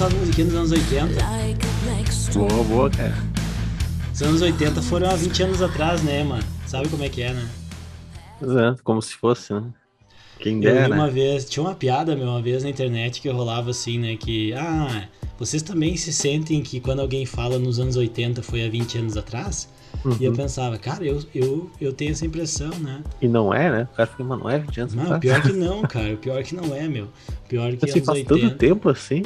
aquelas musiquinhas dos anos 80. Boa, boa, cara. Os anos 80 foram há 20 anos atrás, né, mano? Sabe como é que é, né? É, como se fosse, né? Quem Eu dera. vi uma vez, tinha uma piada meu, uma vez na internet que rolava assim, né? Que, ah, vocês também se sentem que quando alguém fala nos anos 80 foi há 20 anos atrás? E eu Uhum. pensava, cara, eu, eu, eu tenho essa impressão, né? E não é, né? O cara fica, mano, não é 20 anos Não, pior que não, cara. Pior que não é, meu. Pior que Assim, faz 80. tanto tempo assim.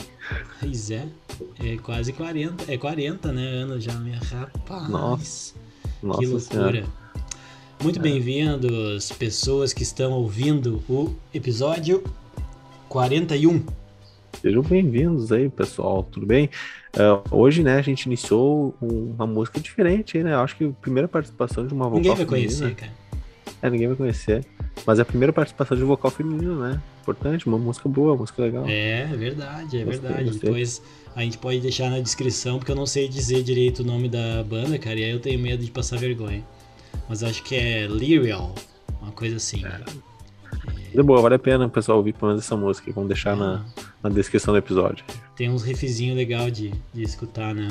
Pois é. É quase 40. É 40, né? Anos já, minha rapaz. Nossa. Nossa que senhora. loucura. Muito bem-vindos, pessoas que estão ouvindo o episódio 41. Sejam bem-vindos aí, pessoal. Tudo bem? Ah, hoje, né, a gente iniciou um- uma música diferente aí, né? Eu acho que a primeira participação de uma vocal Ninguém vai feminina. conhecer, cara. É, ninguém vai conhecer. Mas é a primeira participação de vocal feminino, né? Importante, uma música boa, uma música legal. É, é verdade, é Gostei, verdade. gostei. Depois a gente pode deixar na descrição, porque eu não sei dizer direito o nome da banda, cara, e aí eu tenho medo de passar vergonha. Mas acho que é Lyrial, uma coisa assim. É boa, vale a pena o pessoal ouvir pelo menos essa música. Vamos deixar na, na descrição do episódio. Tem uns riffzinhos legal de, de escutar, né?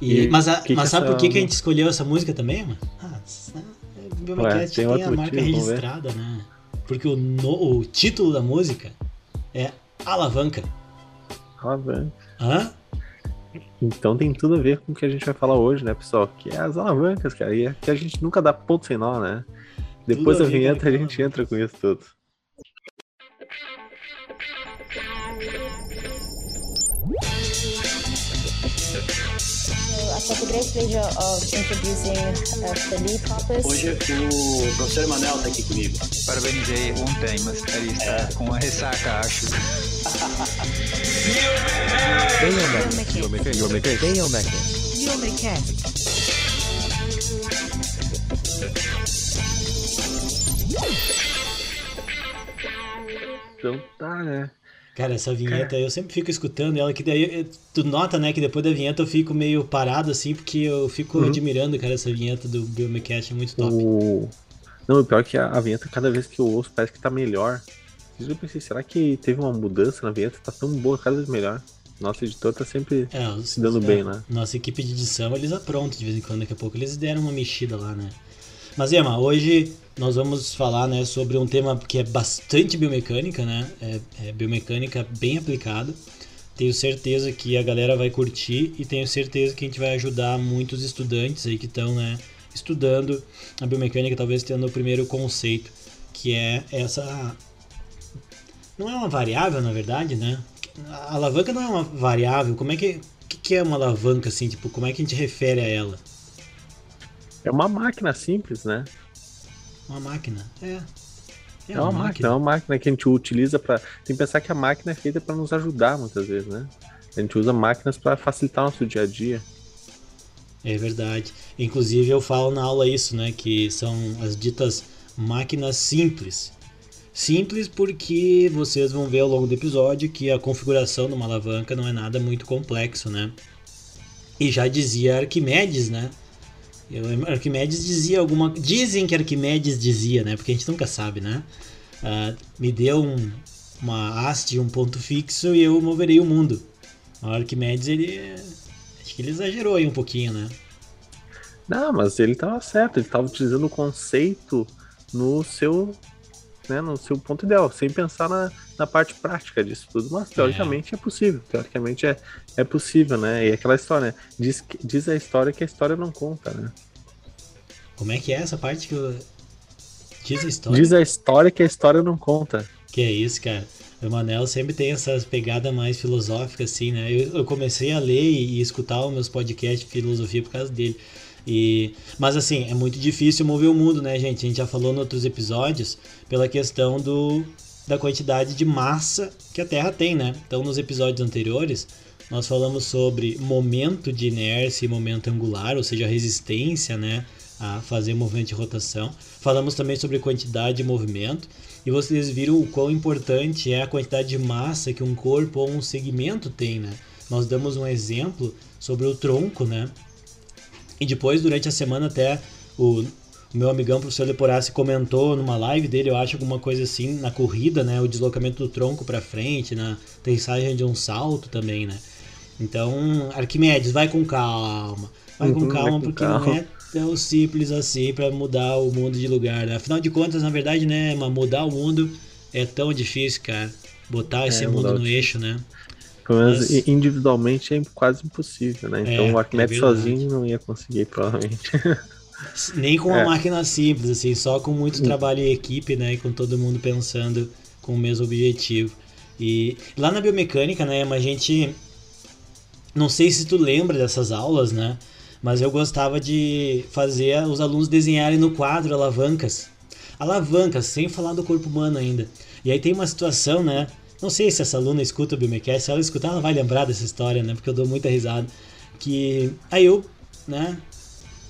E, E mas a- que mas que sabe essa- por que, que a gente escolheu essa música também, mano? Ah, tem tem, a marca motivo, registrada, né? Porque o, no- o título da música é Alavanca. Ah, velho. Hã? Então tem tudo a ver com o que a gente vai falar hoje, né, pessoal? Que é as alavancas, cara. E é que a gente nunca dá ponto sem nó, né? Depois da a vinheta a gente entra com isso tudo. I felt a great pleasure of introducing uh, Felipe Hoppers. Hoje o professor Emanuel está aqui comigo. Parabenizei ontem, mas ele está com uma ressaca, acho. Então tá, né? Cara, essa vinheta eu sempre fico escutando ela, que daí tu nota, né, que depois da vinheta eu fico meio parado assim, porque eu fico Uhum. admirando, cara, essa vinheta do Biomecast, é muito top. O... Não, o pior é que a, a vinheta, cada vez que eu ouço, parece que tá melhor. Eu pensei, será que teve uma mudança na vinheta? Tá tão boa, cada vez melhor. Nosso editor tá sempre É, os- se dando é, bem, né? Nossa equipe de edição, eles aprontam de vez em quando, daqui a pouco eles deram uma mexida lá, né? Mas, Emma, hoje nós vamos falar, né, sobre um tema que é bastante biomecânica, né? É, é biomecânica bem aplicado. Tenho certeza que a galera vai curtir e tenho certeza que a gente vai ajudar muitos estudantes aí que estão, né, estudando a biomecânica, talvez tendo o primeiro conceito, que é essa não é uma variável, na verdade, né? A alavanca não é uma variável. Como é que o que, que é uma alavanca assim? Tipo, como é que a gente refere a ela? É uma máquina simples, né? Uma máquina. É. É, uma, máquina. é uma máquina que a gente utiliza para. Tem que pensar que a máquina é feita para nos ajudar muitas vezes, né? A gente usa máquinas para facilitar nosso dia a dia. É verdade. Inclusive eu falo na aula isso, né? Que são as ditas máquinas simples. Simples porque vocês vão ver ao longo do episódio que a configuração de uma alavanca não é nada muito complexo, né? E já dizia Arquimedes, né? Eu Arquimedes dizia alguma. Dizem que Arquimedes dizia, né? Porque a gente nunca sabe, né? Ah, me deu um- uma haste, um ponto fixo e eu moverei o mundo. O Arquimedes, ele. Acho que ele exagerou aí um pouquinho, né? Não, mas ele estava certo, ele estava utilizando o conceito no seu, né, no seu ponto ideal, sem pensar na, na parte prática disso tudo. Mas teoricamente é, possível, teoricamente é, é possível, né? E aquela história, né? Diz, diz a história que a história não conta, né? Como é que é essa parte que eu... Diz a história. Diz a história que a história não conta. Que é isso, cara. O Manel sempre tem essas pegadas mais filosóficas, assim, né? Eu, eu comecei a ler e, e escutar os meus podcasts de filosofia por causa dele. E, mas assim, é muito difícil mover o mundo, né, gente? A gente já falou em outros episódios pela questão do, da quantidade de massa que a Terra tem, né? Então, nos episódios anteriores, nós falamos sobre momento de inércia e momento angular, ou seja, resistência, né? A fazer movimento de rotação. Falamos também sobre quantidade de movimento. E vocês viram o quão importante é a quantidade de massa que um corpo ou um segmento tem, né? Nós damos um exemplo sobre o tronco, né? E depois, durante a semana, até o, meu amigão, professor Leporassi, comentou numa live dele, eu acho, alguma coisa assim, na corrida, né? O deslocamento do tronco para frente, na aterrissagem de um salto também, né? Então, Arquimedes, vai com calma. Vai com Uhum, calma, vai com porque calma. não é tão simples assim para mudar o mundo de lugar, né? Afinal de contas, na verdade, né, mudar o mundo é tão difícil, cara. Botar esse É, mundo mudar o no eixo, né? Pelo menos Mas- individualmente é quase impossível, né? Então É, o Arquimedes é sozinho não ia conseguir, provavelmente. Nem com uma É. máquina simples, assim, só com muito trabalho em equipe, né? E com todo mundo pensando com o mesmo objetivo. E lá na biomecânica, né, a gente. Não sei se tu lembra dessas aulas, né? Mas eu gostava de fazer os alunos desenharem no quadro alavancas. Alavancas, sem falar do corpo humano ainda. E aí tem uma situação, né? Não sei se essa aluna escuta o Biomecast, se ela escutar, ela vai lembrar dessa história, né? Porque eu dou muita risada. Que aí eu, né,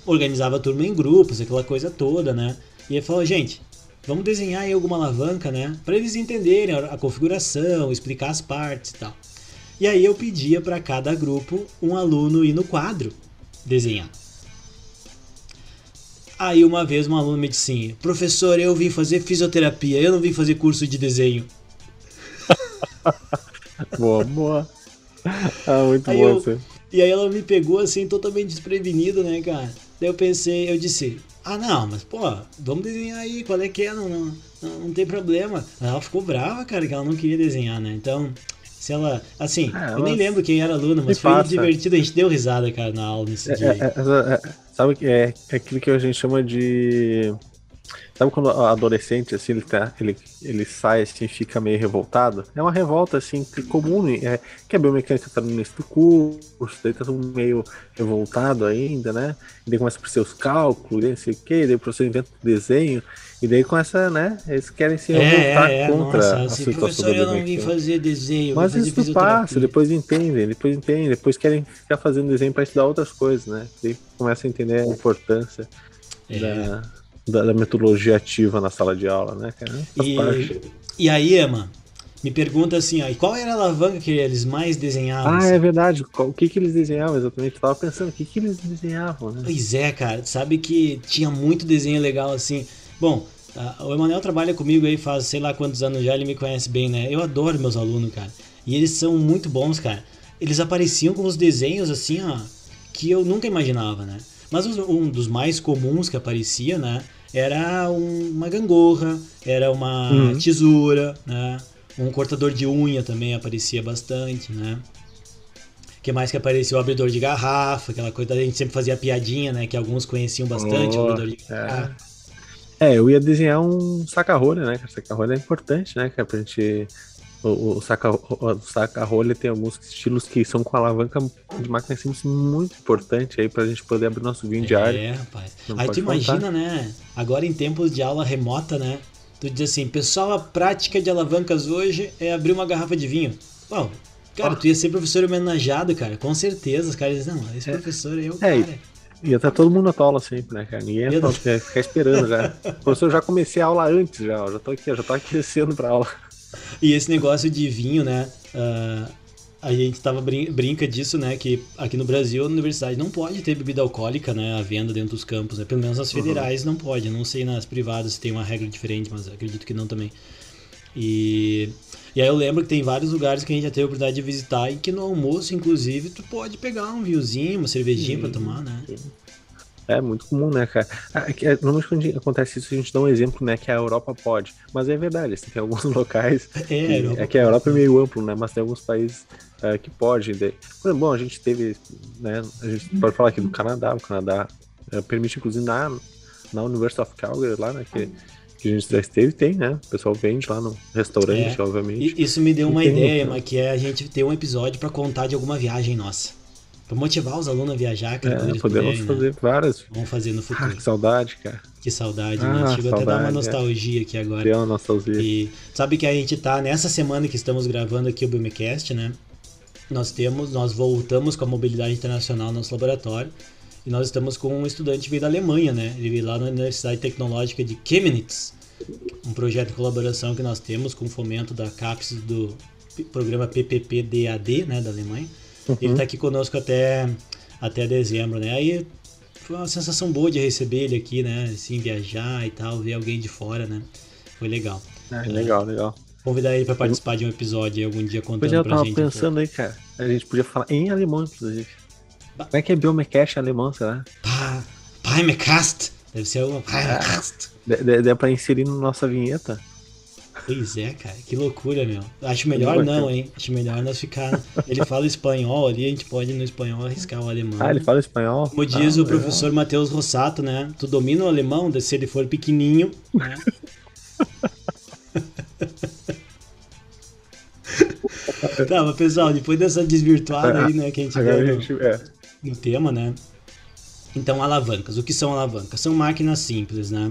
organizava a turma em grupos, aquela coisa toda, né? E ele falou, gente, vamos desenhar aí alguma alavanca, né? Para eles entenderem a configuração, explicar as partes e tal. E aí eu pedia para cada grupo um aluno ir no quadro desenhar. Aí uma vez um aluno me disse assim, professor, eu vim fazer fisioterapia, eu não vim fazer curso de desenho. Boa, boa. Ah, muito Aí boa eu- você. E aí ela me pegou assim, totalmente desprevenido, né, cara? Daí eu pensei, eu disse, ah não, mas pô, vamos desenhar aí, qual é que é? Não, não, não, tem problema. Ela ficou brava, cara, que ela não queria desenhar, né? Então, se ela. Assim, Ah, eu nem lembro quem era a aluna, mas foi passa. divertido, a gente deu risada, cara, na aula nesse É, dia. é, essa- é, sabe que é, é aquilo que a gente chama de. Sabe quando o adolescente, assim, ele, tá, ele, ele sai assim, fica meio revoltado? É uma revolta, assim, que comum, é, que a biomecânica tá no início do curso, daí tá todo meio revoltado ainda, né? E daí começa por seus cálculos, não sei o quê, daí o professor inventa o desenho, e daí começa, né? Eles querem se revoltar É, é, é, contra nossa, a assim, situação professor, eu não vim fazer desenho, Mas fazer isso passa, depois entendem, depois entendem, depois querem ficar fazendo desenho para estudar outras coisas, né? Daí começa a entender a importância É. da, da, da metodologia ativa na sala de aula, né, cara? Faz E, parte. e aí, Emma, me pergunta assim, ó, e qual era a alavanca que eles mais desenhavam? Ah, assim? é verdade. O que que eles desenhavam exatamente? Eu tava pensando, o que que eles desenhavam, né? Pois é, cara, sabe que tinha muito desenho legal assim. Bom, o Emanuel trabalha comigo aí faz sei lá quantos anos já, ele me conhece bem, né? Eu adoro meus alunos, cara. E eles são muito bons, cara. Eles apareciam com os desenhos assim, ó, que eu nunca imaginava, né? Mas um dos mais comuns que aparecia, né? Era um- uma gangorra, era uma Uhum. tesoura, né? Um cortador de unha também aparecia bastante, né? que mais que apareceu? O abridor de garrafa, aquela coisa, a gente sempre fazia piadinha, né? Que alguns conheciam bastante o Oh, abridor de é. garrafa. É, eu ia desenhar um saca-rolha, né? Saca-rolha é importante, né? cara? Pra gente. O, o saca- o saca-rolha tem alguns estilos que são com alavanca de máquina simples muito importante aí pra gente poder abrir nosso vinho diário. É, rapaz. Não Aí tu imagina, né? Agora em tempos de aula remota, né? Tu diz assim, pessoal, a prática de alavancas hoje é abrir uma garrafa de vinho. Bom, cara, tu ia ser professor homenageado, cara. Com certeza. Os caras dizem, não, esse professor aí é o É, cara. Ia estar todo mundo na tua aula sempre, né, cara? Ninguém ia, tá- ficar esperando já. Professor, eu já comecei a aula antes já, ó. já tô aqui, já tô aquecendo pra aula. E esse negócio de vinho, né? ah, a gente tava brin- brinca disso, né? Que aqui no Brasil, a universidade não pode ter bebida alcoólica, né? À venda dentro dos campos, né? Pelo menos nas federais não pode. Não sei nas privadas se tem uma regra diferente, mas acredito que não também. E, e aí eu lembro que tem vários lugares que a gente já teve a oportunidade de visitar e que no almoço, inclusive, tu pode pegar um vinhozinho, uma cervejinha pra tomar, né? É muito comum, né, cara? Ah, é que, é, Normalmente quando acontece isso, a gente dá um exemplo, né, que a Europa pode. Mas é verdade, assim, tem alguns locais. É, que- Europa é que a Europa é meio amplo, né? Mas tem alguns países ah, que pode. Daí- Por exemplo, bom, a gente teve, né? A gente pode falar aqui do Canadá. O Canadá eh, permite, inclusive, na, na University of Calgary, lá, né? Que, que a gente já esteve, tem, né? O pessoal vende lá no restaurante, É. obviamente. Isso me deu uma Tem- ideia, mas que é a gente ter um episódio pra contar de alguma viagem nossa. Pra motivar os alunos a viajar, cara, É, podemos puderem, né? fazer várias. Vamos fazer no Ah, futuro. que saudade, cara. Que saudade, Ah, né? Chegou até a dar uma saudade, é. nostalgia aqui agora. Deu uma nostalgia. E sabe que a gente tá nessa semana que estamos gravando aqui o Biomecast, né? Nós temos, nós voltamos com a mobilidade internacional no nosso laboratório e nós estamos com um estudante que veio da Alemanha, né? Ele veio lá na Universidade Tecnológica de Chemnitz, um projeto de colaboração que nós temos com o fomento da CAPES do programa PPP-DAD, né, da Alemanha. Ele tá aqui conosco até até dezembro, né? Aí foi uma sensação boa de receber ele aqui, né? Assim, viajar e tal, ver alguém de fora, né? Foi legal. É, legal, legal. Convidar ele pra participar de um episódio aí algum dia contando é, eu pra tava gente. um pouco. pensando aí, cara. A gente podia falar em alemão, inclusive. Ba- Como é que é Biomecash em alemão, será? Pá, Paimecast. Deve ser uma Paimecast. Dá- Dá dá pra inserir na nossa vinheta? Pois é, cara, que loucura, meu. Acho melhor não, hein? Acho melhor nós ficar. Ele fala espanhol ali, a gente pode no espanhol arriscar o alemão. Ah, ele fala espanhol? Como diz Ah, o professor Matheus Rossato, né? Tu domina o alemão, se ele for pequenininho. Né? tá, mas pessoal, depois dessa desvirtuada aí, né, que a gente a no-. É. no tema, né? Então, alavancas. O que são alavancas? São máquinas simples, né?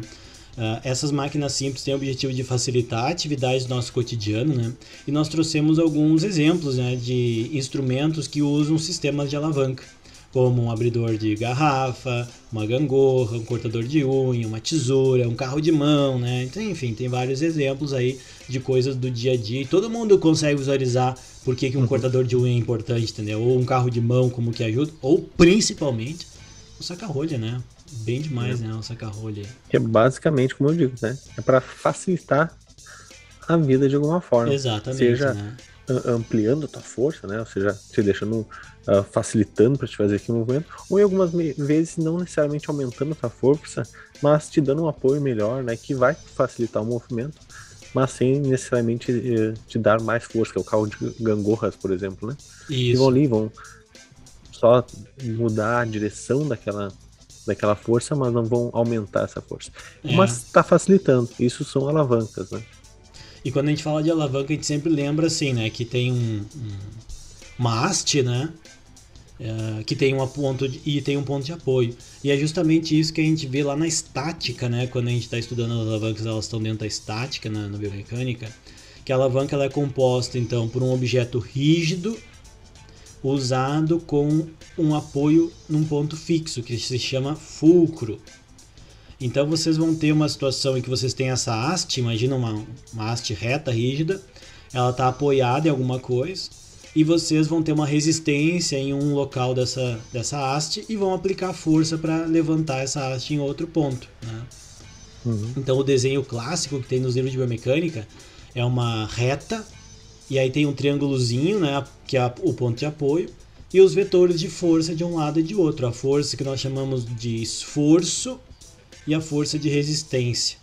Ah, essas máquinas simples têm o objetivo de facilitar a atividade do nosso cotidiano, né? E nós trouxemos alguns exemplos né, de instrumentos que usam sistemas de alavanca, como um abridor de garrafa, uma gangorra, um cortador de unha, uma tesoura, um carro de mão, né? Então, enfim, tem vários exemplos aí de coisas do dia a dia e todo mundo consegue visualizar por que, que um cortador de unha é importante, entendeu? Ou um carro de mão como que ajuda, ou principalmente o saca-rolha, né? Bem demais, né? O saca-rolha. Que é basicamente, como eu digo, né? É pra facilitar a vida de alguma forma. Exatamente, Seja né? a- ampliando a tua força, né? Ou seja, te deixando ah, facilitando para te fazer aquele movimento, ou em algumas vezes não necessariamente aumentando a tua força, mas te dando um apoio melhor, né? Que vai facilitar o movimento, mas sem necessariamente eh, te dar mais força, que é o carro de gangorras, por exemplo, né? E vão Isso. ali, vão só mudar a direção daquela, daquela força, mas não vão aumentar essa força. É. Mas está facilitando. Isso são alavancas, né? E quando a gente fala de alavanca, a gente sempre lembra assim, né? Que tem um, um- uma haste, né? é, que tem um ponto de, e tem um ponto de apoio. E é justamente isso que a gente vê lá na estática, né? Quando a gente está estudando as alavancas, elas estão dentro da estática na, na biomecânica. Que a alavanca ela é composta então por um objeto rígido usado com um apoio num ponto fixo que se chama fulcro. Então vocês vão ter uma situação em que vocês têm essa haste, imagina uma, uma haste reta, rígida, ela está apoiada em alguma coisa, e vocês vão ter uma resistência em um local dessa, dessa haste e vão aplicar força para levantar essa haste em outro ponto. Né? Então o desenho clássico que tem nos livros de biomecânica é uma reta, e aí tem um triângulozinho, né, que é o ponto de apoio, e os vetores de força de um lado e de outro. A força que nós chamamos de esforço e a força de resistência.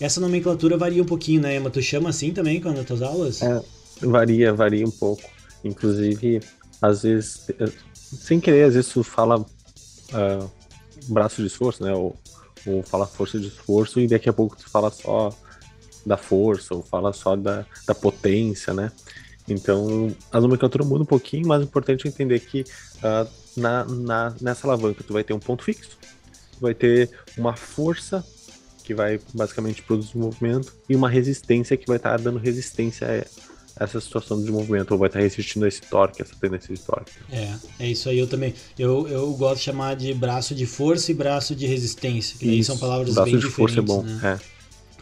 Essa nomenclatura varia um pouquinho, né, Emma? Tu chama assim também quando nas tuas aulas? É, varia, varia um pouco. Inclusive, às vezes, eh, sem querer, às vezes tu fala ah, braço de esforço, né? Ou, ou fala força de esforço e daqui a pouco tu fala só da força, ou fala só da, da potência, né? Então, a nomenclatura muda um pouquinho, mas é importante entender que ah, na, na, nessa alavanca tu vai ter um ponto fixo, vai ter uma força que vai basicamente produzir movimento e uma resistência que vai estar dando resistência a essa situação de movimento, ou vai estar resistindo a esse torque, essa tendência de torque. É, é isso aí eu também. Eu, eu gosto de chamar de braço de força e braço de resistência, que Isso, são palavras braço bem de diferentes, força é bom, né? é.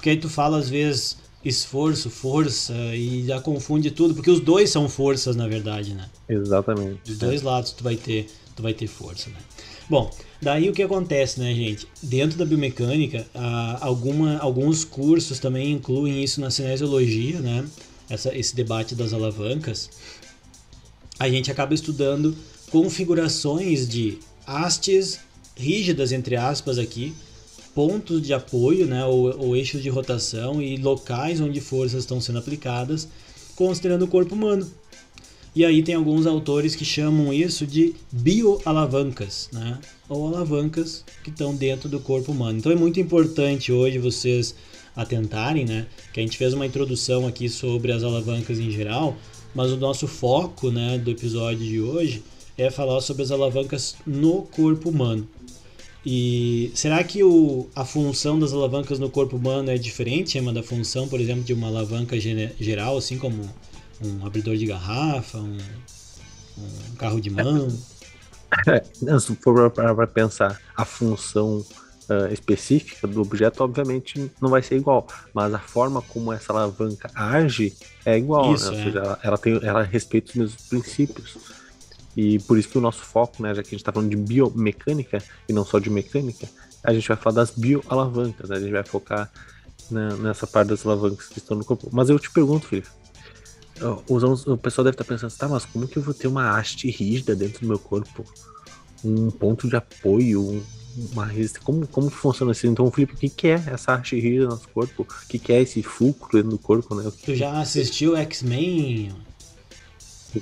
Porque aí tu fala às vezes esforço, força e já confunde tudo, porque os dois são forças na verdade, né? Exatamente. Dos dois lados tu vai ter, tu vai ter força, né? Bom, daí o que acontece, né, gente? Dentro da biomecânica, alguma, alguns cursos também incluem isso na cinesiologia, né? Essa, esse debate das alavancas. A gente acaba estudando configurações de hastes rígidas, entre aspas, aqui, pontos de apoio, né, ou, ou eixos de rotação e locais onde forças estão sendo aplicadas, considerando o corpo humano. E aí tem alguns autores que chamam isso de bioalavancas, né? Ou alavancas que estão dentro do corpo humano. Então é muito importante hoje vocês atentarem, né? Que a gente fez uma introdução aqui sobre as alavancas em geral, mas o nosso foco, né, do episódio de hoje é falar sobre as alavancas no corpo humano. E será que o, a função das alavancas no corpo humano é diferente, Emma, da função, por exemplo, de uma alavanca geral, assim como um abridor de garrafa, um, um carro de mão? É, se for para pensar a função ah, específica do objeto, obviamente não vai ser igual, mas a forma como essa alavanca age é igual, Isso, né? Ou é. seja, ela, ela tem, ela respeita os mesmos princípios. E por isso que o nosso foco, né, já que a gente está falando de biomecânica e não só de mecânica, a gente vai falar das bioalavancas, né? a gente vai focar na, nessa parte das alavancas que estão no corpo. Mas eu te pergunto, Felipe, os, o pessoal deve estar pensando, tá, mas como que eu vou ter uma haste rígida dentro do meu corpo? Um ponto de apoio, um, uma resistência. Como, como que funciona assim? Então, Felipe, o que, que é essa haste rígida no nosso corpo? O que, que é esse fulcro dentro do corpo, né? Tu já assistiu X-Men?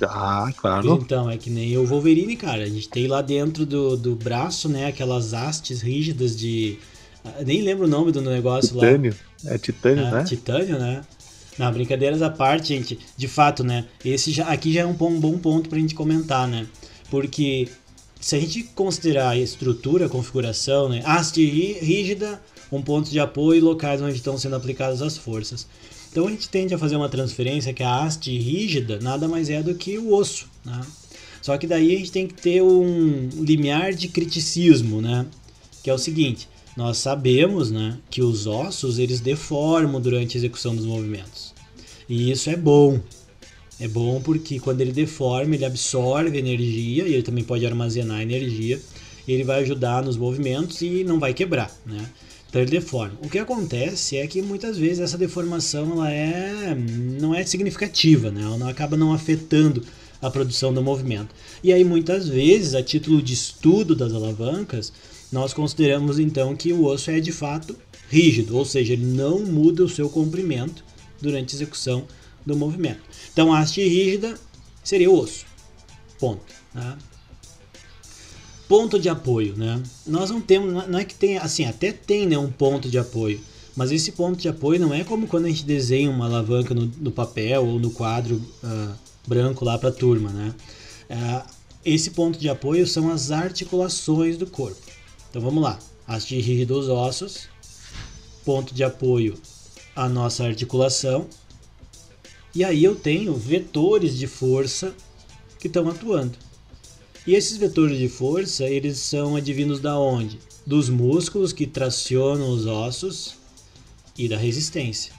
Ah, claro. Então, é que nem o Wolverine, cara. A gente tem lá dentro do, do braço, né, aquelas hastes rígidas de. Ah, nem lembro o nome do negócio titânio. lá. É titânio, é, né? Titânio, né? Não, brincadeiras à parte, gente. De fato, né? Esse já, aqui já é um bom, bom ponto pra gente comentar, né? Porque se a gente considerar a estrutura, a configuração, né? Haste rígida, um ponto de apoio e locais onde estão sendo aplicadas as forças. Então a gente tende a fazer uma transferência que a haste rígida nada mais é do que o osso. Né? Só que daí a gente tem que ter um limiar de criticismo, né? Que é o seguinte, nós sabemos né, que os ossos eles deformam durante a execução dos movimentos. E isso é bom. É bom porque quando ele deforma, ele absorve energia e ele também pode armazenar energia. Ele vai ajudar nos movimentos e não vai quebrar, né? Então ele deforma. O que acontece é que muitas vezes essa deformação ela é, não é significativa, né? ela acaba não afetando a produção do movimento. E aí muitas vezes, a título de estudo das alavancas, nós consideramos então que o osso é de fato rígido, ou seja, ele não muda o seu comprimento durante a execução do movimento. Então a haste rígida seria o osso. Ponto. Tá? Ponto de apoio, né? Nós não temos, não é que tem, assim, até tem né, um ponto de apoio, mas esse ponto de apoio não é como quando a gente desenha uma alavanca no, no papel ou no quadro uh, branco lá para a turma, né? Uh, esse ponto de apoio são as articulações do corpo. Então vamos lá, haste rígida dos ossos, ponto de apoio a nossa articulação, e aí eu tenho vetores de força que estão atuando. E esses vetores de força, eles são advindos da onde? Dos músculos que tracionam os ossos e da resistência.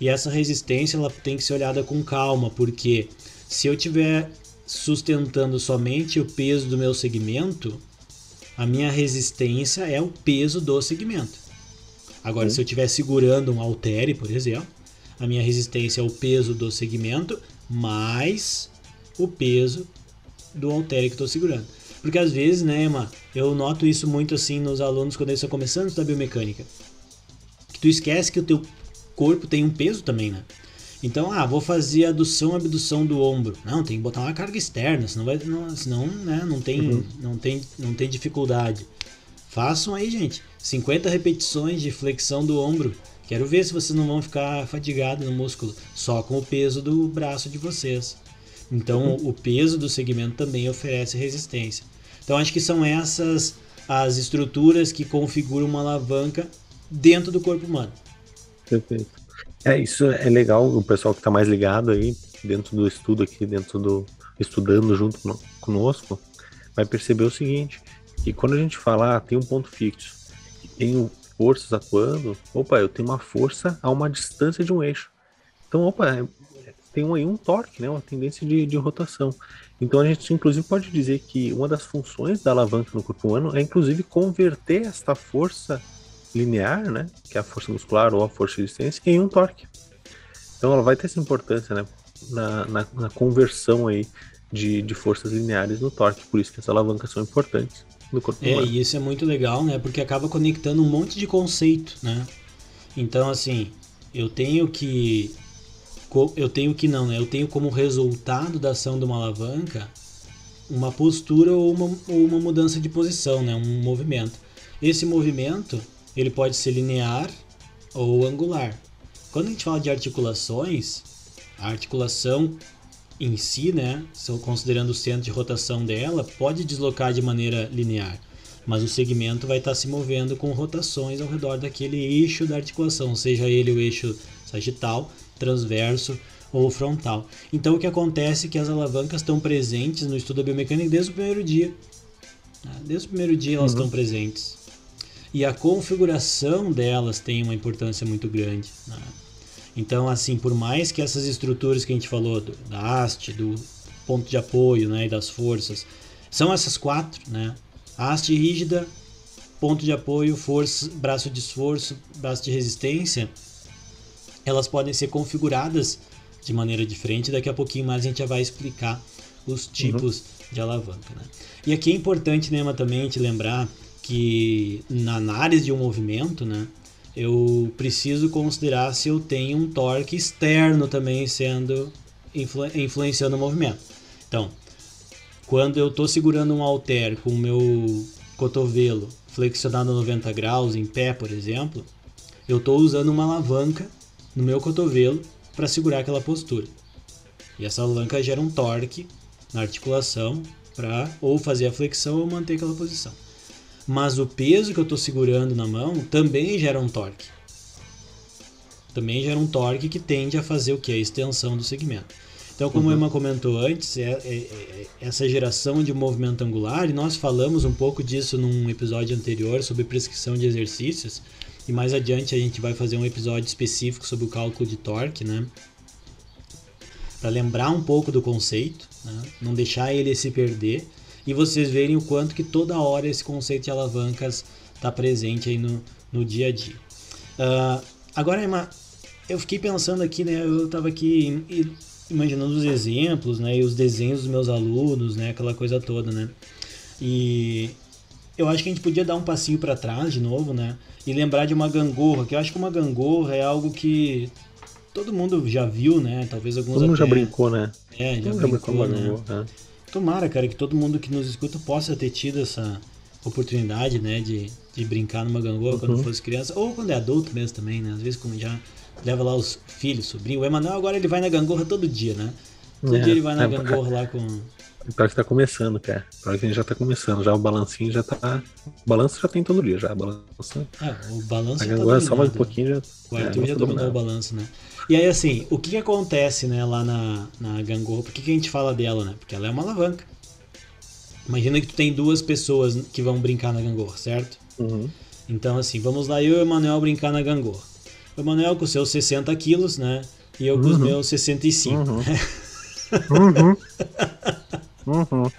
E essa resistência ela tem que ser olhada com calma, porque se eu estiver sustentando somente o peso do meu segmento, a minha resistência é o peso do segmento. Agora, se eu estiver segurando um haltere, por exemplo, a minha resistência é o peso do segmento mais o peso do halter que estou segurando. Porque às vezes, né, Emma, eu noto isso muito assim nos alunos quando eles estão começando a estudar biomecânica. Que tu esquece que o teu corpo tem um peso também, né? Então, ah, vou fazer adução e abdução do ombro. Não, tem que botar uma carga externa, senão vai, não, senão, né, não tem, uhum. não tem, não tem dificuldade. Façam aí, gente, 50 repetições de flexão do ombro. Quero ver se vocês não vão ficar fatigados no músculo só com o peso do braço de vocês. Então, o peso do segmento também oferece resistência. Então, acho que são essas as estruturas que configuram uma alavanca dentro do corpo humano. Perfeito. É, isso é legal, o pessoal que está mais ligado aí, dentro do estudo aqui, dentro do. estudando junto conosco, vai perceber o seguinte: que quando a gente falar, ah, tem um ponto fixo, tem forças atuando, opa, eu tenho uma força a uma distância de um eixo. Então, opa, tem aí um torque, né, uma tendência de, de rotação. Então a gente inclusive pode dizer que uma das funções da alavanca no corpo humano é inclusive converter esta força linear, né, que é a força muscular ou a força de resistência, em um torque. Então ela vai ter essa importância, né, na, na, na conversão aí de, de forças lineares no torque. Por isso que essas alavancas são importantes no corpo é, humano. E isso é muito legal, né, porque acaba conectando um monte de conceito, né. Então assim, eu tenho que eu tenho que não, né? Eu tenho como resultado da ação de uma alavanca uma postura ou uma, ou uma mudança de posição, né? Um movimento. Esse movimento ele pode ser linear ou angular. Quando a gente fala de articulações, a articulação em si, né, considerando o centro de rotação dela, pode deslocar de maneira linear, mas o segmento vai estar se movendo com rotações ao redor daquele eixo da articulação, seja ele o eixo sagital, transverso ou frontal. Então o que acontece é que as alavancas estão presentes no estudo da biomecânica desde o primeiro dia. Né? Desde o primeiro dia elas uhum. estão presentes. E a configuração delas tem uma importância muito grande. Né? Então, assim, por mais que essas estruturas que a gente falou, da haste, do ponto de apoio né, e das forças. São essas quatro, né? Haste rígida, ponto de apoio, força, braço de esforço, braço de resistência. Elas podem ser configuradas de maneira diferente. Daqui a pouquinho mais a gente já vai explicar os tipos uhum. de alavanca. Né? E aqui é importante, né, também te lembrar que na análise de um movimento, né, eu preciso considerar se eu tenho um torque externo também sendo influ influenciando o movimento. Então, quando eu estou segurando um halter com o meu cotovelo flexionado 90 graus em pé, por exemplo, eu estou usando uma alavanca no meu cotovelo para segurar aquela postura. E essa alavanca gera um torque na articulação para ou fazer a flexão ou manter aquela posição. Mas o peso que eu estou segurando na mão também gera um torque. Também gera um torque que tende a fazer o que? A extensão do segmento. Então, como uhum. a Emma comentou antes, é, é, é, essa geração de movimento angular, e nós falamos um pouco disso num episódio anterior sobre prescrição de exercícios, e mais adiante a gente vai fazer um episódio específico sobre o cálculo de torque, né? Para lembrar um pouco do conceito, né? não deixar ele se perder e vocês verem o quanto que toda hora esse conceito de alavancas está presente aí no, no dia a dia. Uh, agora, Emma, eu fiquei pensando aqui, né? Eu estava aqui imaginando os exemplos, né? E os desenhos dos meus alunos, né? Aquela coisa toda, né? E eu acho que a gente podia dar um passinho para trás de novo, né? E lembrar de uma gangorra, que eu acho que uma gangorra é algo que todo mundo já viu, né? Talvez alguns Todo mundo já brincou, né? É, já brincou, brincou né? Gangorra, é. Tomara, cara, que todo mundo que nos escuta possa ter tido essa oportunidade, né, de, de brincar numa gangorra uhum. quando fosse criança, ou quando é adulto mesmo também, né? Às vezes quando já leva lá os filhos, sobrinho. O Emanuel agora ele vai na gangorra todo dia, né? Todo é, dia ele vai na é, gangorra lá com. Pior que tá começando, cara. Pior que a gente já tá começando. Já o balancinho já tá. O balanço já tem todo dia, já. Balanço... É, o balanço a já gangorra tá só mais um pouquinho já. O Arthur é, já dominou o balanço, né? E aí, assim, o que, que acontece, né, lá na, na gangorra? Por que, que a gente fala dela, né? Porque ela é uma alavanca. Imagina que tu tem duas pessoas que vão brincar na gangorra, certo? Uhum. Então, assim, vamos lá, eu e o Emanuel brincar na gangorra. O Emanuel com seus 60 quilos, né? E eu com uhum. os meus 65. Uhum. uhum. Uhum.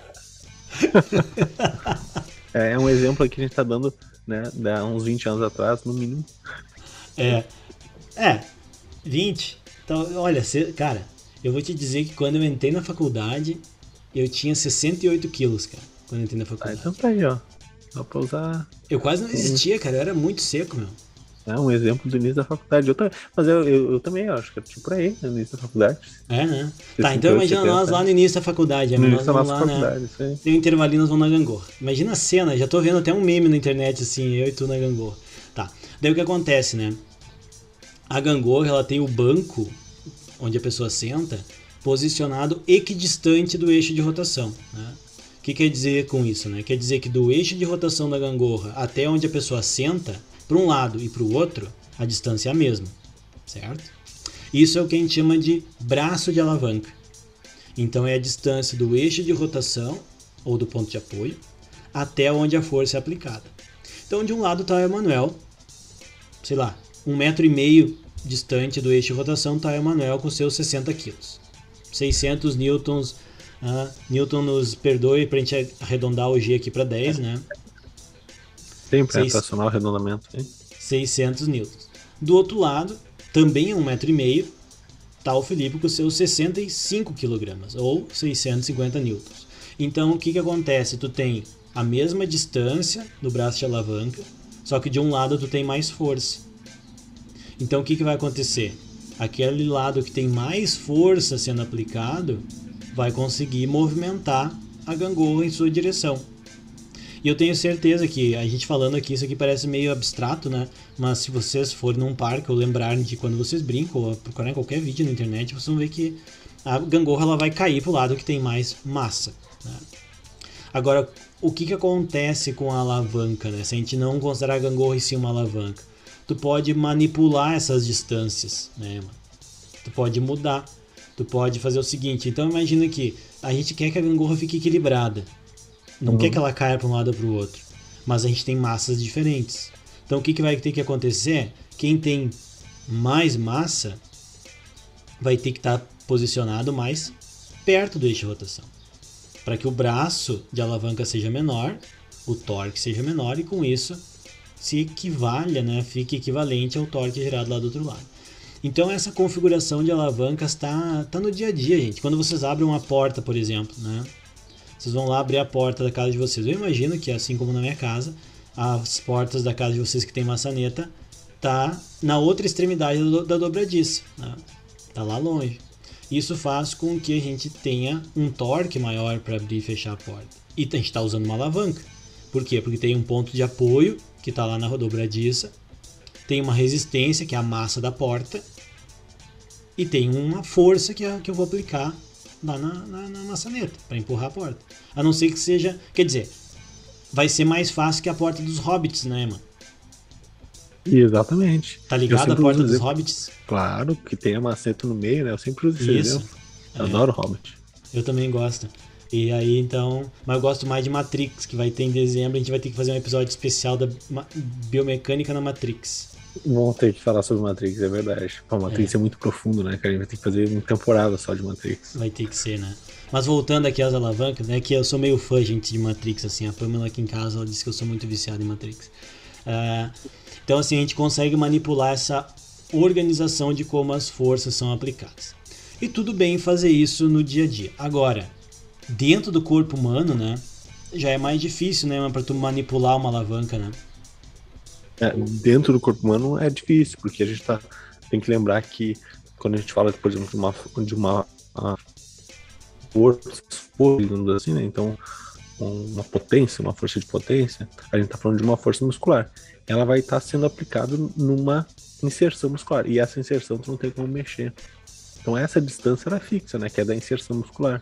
é, é um exemplo aqui que a gente tá dando, né? Há uns 20 anos atrás, no mínimo. É. É, 20. Então, olha, cara, eu vou te dizer que quando eu entrei na faculdade, eu tinha 68 quilos, cara, quando eu entrei na faculdade. Ah, então tá aí, ó. Dá pra usar. Eu quase não existia, cara, eu era muito seco, meu. É um exemplo do início da faculdade. Eu, mas eu, eu, eu, também acho que é tipo por aí, no início da faculdade. É, né? Tá, então imagina nós lá no início da faculdade. No início da nossa lá, faculdade, né? isso aí. Tem um intervalinho, nós vamos na gangorra. Imagina a cena, já tô vendo até um meme na internet, assim, eu e tu na gangorra. Tá, daí o que acontece, né? A gangorra, ela tem o banco, onde a pessoa senta, posicionado equidistante do eixo de rotação. Né? O que quer dizer com isso? Né? Quer dizer que do eixo de rotação da gangorra até onde a pessoa senta, para um lado e para o outro, a distância é a mesma, certo? Isso é o que a gente chama de braço de alavanca. Então é a distância do eixo de rotação ou do ponto de apoio até onde a força é aplicada. Então de um lado está o Emanuel, sei lá, um metro e meio distante do eixo de rotação está o Emanuel com seus 60 quilos. 600 newtons. Uh, Newton nos perdoe para a gente arredondar o G aqui para 10, né? Sempre Seis... é arredondamento. Hein? 600 newtons. Do outro lado, também é um metro e meio, está o Felipe com seus 65 quilogramas, ou 650 newtons. Então, o que, que acontece? Tu tem a mesma distância do braço de alavanca, só que de um lado tu tem mais força. Então, o que, que vai acontecer? aquele lado que tem mais força sendo aplicado vai conseguir movimentar a gangorra em sua direção. E eu tenho certeza que a gente falando aqui, isso aqui parece meio abstrato, né? Mas se vocês forem num parque ou lembrarem de quando vocês brincam ou procurarem qualquer vídeo na internet, vocês vão ver que a gangorra ela vai cair para o lado que tem mais massa. Né? Agora, o que, que acontece com a alavanca, né? Se a gente não considerar a gangorra em si uma alavanca? tu pode manipular essas distâncias, né? Tu pode mudar. Tu pode fazer o seguinte, então imagina que a gente quer que a gangorra fique equilibrada. Não uhum. quer que ela caia para um lado ou para o outro. Mas a gente tem massas diferentes. Então o que, que vai ter que acontecer? Quem tem mais massa vai ter que estar tá posicionado mais perto do eixo de rotação, para que o braço de alavanca seja menor, o torque seja menor e com isso se equivalha, né, fique equivalente ao torque gerado lá do outro lado. Então essa configuração de alavancas está tá no dia a dia, gente. Quando vocês abrem uma porta, por exemplo, né? Vocês vão lá abrir a porta da casa de vocês. Eu imagino que assim como na minha casa, as portas da casa de vocês que tem maçaneta tá na outra extremidade do, da dobradiça, né? tá lá longe. Isso faz com que a gente tenha um torque maior para abrir e fechar a porta. E a gente está usando uma alavanca. Por quê? Porque tem um ponto de apoio que está lá na dobradiça, tem uma resistência que é a massa da porta e tem uma força que, é, que eu vou aplicar lá na, na, na maçaneta para empurrar a porta. A não ser que seja. Quer dizer, vai ser mais fácil que a porta dos hobbits, né, mano? Exatamente. Tá ligado a porta dos exemplo. hobbits? Claro, que tem a maceta no meio, né? Eu sempre uso esse Isso. exemplo. Eu É. adoro Hobbit. Eu também gosto. E aí, então. Mas eu gosto mais de Matrix, que vai ter em dezembro. A gente vai ter que fazer um episódio especial da biomecânica na Matrix. Vamos ter que falar sobre Matrix, é verdade. Pô, Matrix é. muito profundo, né? Que a gente vai ter que fazer uma temporada só de Matrix. Vai ter que ser, né? Mas voltando aqui às alavancas, né? Que eu sou meio fã, gente, de Matrix, assim. A Pamela aqui em casa, ela disse que eu sou muito viciado em Matrix. Ah, então, assim, a gente consegue manipular essa organização de como as forças são aplicadas. E tudo bem fazer isso no dia a dia. Agora, dentro do corpo humano, né? Já é mais difícil, né? Pra tu manipular uma alavanca, né? É, dentro do corpo humano é difícil, porque a gente tá, tem que lembrar que quando a gente fala, por exemplo, de uma, de uma força, assim, né? Então, uma potência, uma força de potência, a gente tá falando de uma força muscular. Ela vai estar sendo aplicada numa inserção muscular. E essa inserção tu não tem como mexer. Então essa distância ela é fixa, né? Que é da inserção muscular.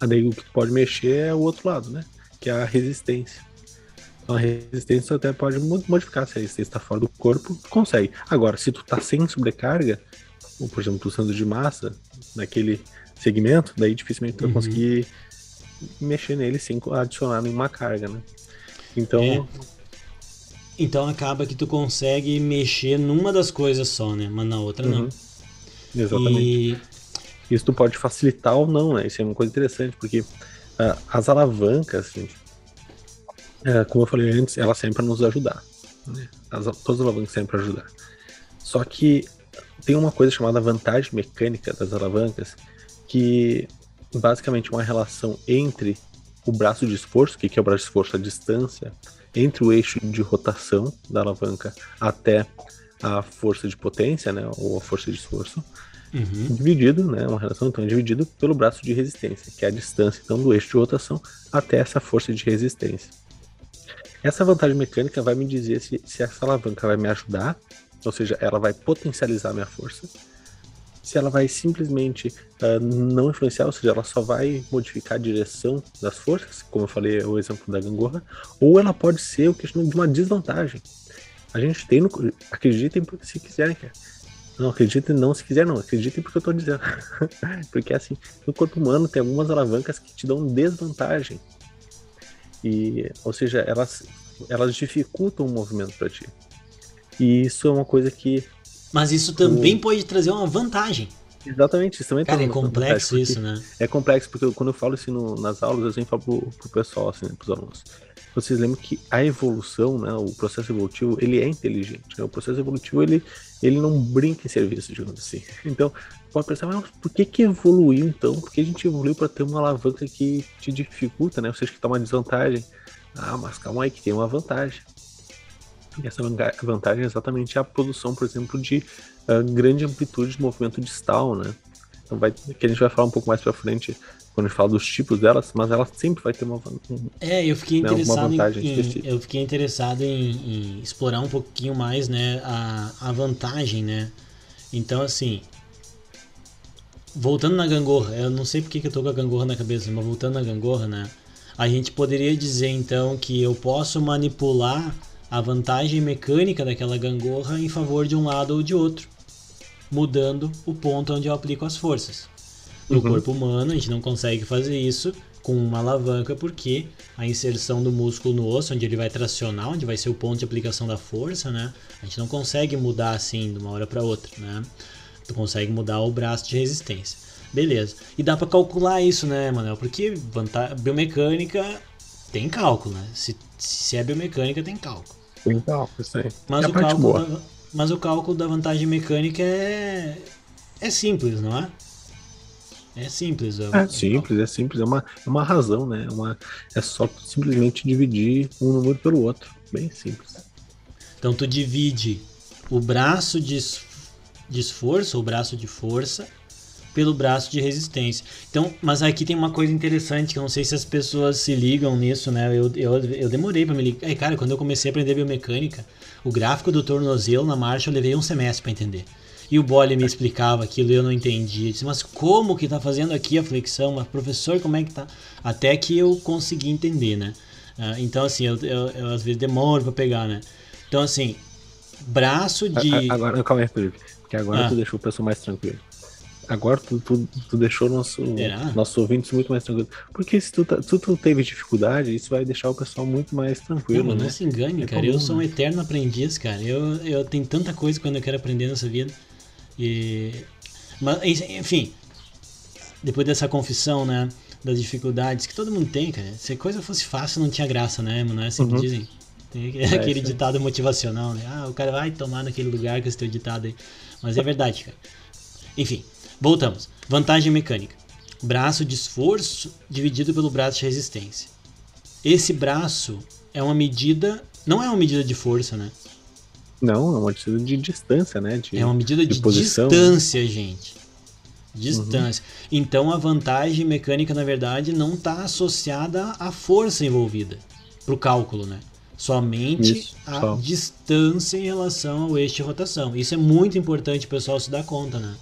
A daí o que tu pode mexer é o outro lado, né? Que é a resistência. Então a resistência até pode mo- modificar. Se a resistência está fora do corpo, consegue. Agora, se tu tá sem sobrecarga, ou por exemplo, tu sendo de massa, naquele segmento, daí dificilmente tu vai Uhum. conseguir mexer nele sem adicionar nenhuma carga, né? Então, É. Então acaba que tu consegue mexer numa das coisas só, né? Mas na outra não. Uhum. exatamente. E Isso tu pode facilitar ou não, né? Isso é uma coisa interessante, porque ah, as alavancas, assim, ah, como eu falei antes, elas sempre nos ajudar. Né? As, todas as alavancas sempre ajudar. Só que tem uma coisa chamada vantagem mecânica das alavancas, que basicamente é uma relação entre o braço de esforço, que é o braço de esforço? A distância entre o eixo de rotação da alavanca até a força de potência, né? Ou a força de esforço uhum, dividido, né, uma relação então é dividido pelo braço de resistência, que é a distância então do eixo de rotação até essa força de resistência. Essa vantagem mecânica vai me dizer se, se essa alavanca vai me ajudar, ou seja, ela vai potencializar a minha força, se ela vai simplesmente ah, não influenciar, ou seja, ela só vai modificar a direção das forças, como eu falei, o exemplo da gangorra, ou ela pode ser o que de uma desvantagem. A gente tem no. Acreditem se quiserem, cara. Não, acreditem não se quiser, não. Acreditem porque eu tô dizendo. porque assim, no corpo humano tem algumas alavancas que te dão desvantagem. E, ou seja, elas, elas dificultam o movimento para ti. E isso é uma coisa que. Mas isso também pode trazer uma vantagem. Exatamente, isso também Cara, é complexo vantagem, isso, né? É complexo, porque eu- quando eu falo isso no- nas aulas, eu sempre falo pro, pro pessoal, assim, né, pros alunos. Vocês lembram que a evolução, né, o processo evolutivo, ele é inteligente. Né? O processo evolutivo, ele, ele não brinca em serviço, digamos assim. Então, pode pensar, mas por que que evoluiu então? Por que a gente evoluiu para ter uma alavanca que te dificulta, né? Ou seja, que tá uma desvantagem. Ah, mas calma aí, que tem uma vantagem. E essa vantagem é exatamente a produção, por exemplo, de ah, grande amplitude de movimento distal, né? Então vai, que a gente vai falar um pouco mais pra frente quando a gente fala dos tipos delas, mas ela sempre vai ter uma van- um- É, eu fiquei Né, interessado em, vantagem em- eu fiquei interessado em, em explorar um pouquinho mais, né, a, a vantagem, né? Então, assim, voltando na gangorra, eu não sei porque que eu tô com a gangorra na cabeça, mas voltando na gangorra, né? A gente poderia dizer então que eu posso manipular a vantagem mecânica daquela gangorra em favor de um lado ou de outro, mudando o ponto onde eu aplico as forças. No Uhum. corpo humano, a gente não consegue fazer isso com uma alavanca porque a inserção do músculo no osso, onde ele vai tracionar, onde vai ser o ponto de aplicação da força, né? A gente não consegue mudar assim de uma hora para outra, né? Tu consegue mudar o braço de resistência. Beleza. E dá pra calcular isso, né, Manuel? Porque biomecânica tem cálculo, né? Se, se é biomecânica, tem cálculo. Tem cálculo, isso aí. Mas, é o cálculo da, mas o cálculo da vantagem mecânica é, é simples, não é? É simples. É o simples, é simples, é uma, é uma razão, né? É, uma, é só simplesmente dividir um número pelo outro. Bem simples. Então tu divide o braço de, de esforço, o braço de força, pelo braço de resistência. Então, mas aqui tem uma coisa interessante que eu não sei se as pessoas se ligam nisso, né? Eu, eu, eu demorei para me ligar. É, cara, quando eu comecei a aprender biomecânica, o gráfico do tornozelo na marcha eu levei um semestre para entender. E o Bolli me explicava aquilo e eu não entendia. Eu disse, mas como que tá fazendo aqui a flexão? Mas professor, como é que tá? Até que eu consegui entender, né? Ah, então, assim, eu, eu, eu às vezes demoro para pegar, né? Então, assim, braço de. Agora, calma aí, Felipe. Porque agora Ah. tu deixou o pessoal mais tranquilo. Agora tu, tu, tu deixou nosso, Será? nossos ouvintes muito mais tranquilos. Porque se tu, tá- se tu teve dificuldade, isso vai deixar o pessoal muito mais Não, tranquilo, mas né? não se engane, É cara. comum, eu sou um né? eterno aprendiz, cara. Eu, eu tenho tanta coisa quando eu quero aprender nessa vida. E... Mas, enfim, depois dessa confissão, né? Das dificuldades que todo mundo tem, cara. Se a coisa fosse fácil, não tinha graça, né? Não é assim que Uhum. dizem. Tem aquele- É, aquele aí. ditado motivacional, né? Ah, o cara vai tomar naquele lugar com esse teu ditado aí. Mas é verdade, cara. Enfim, voltamos. Vantagem mecânica. Braço de esforço dividido pelo braço de resistência. Esse braço é uma medida. Não é uma medida de força, né? Não, é uma medida de distância, né? De, É uma medida de, de posição. distância, gente. Distância. Então a vantagem mecânica, na verdade, não está associada à força envolvida para o cálculo, né? Somente Isso, a só. distância em relação ao eixo de rotação. Isso é muito importante o pessoal se dar conta, né?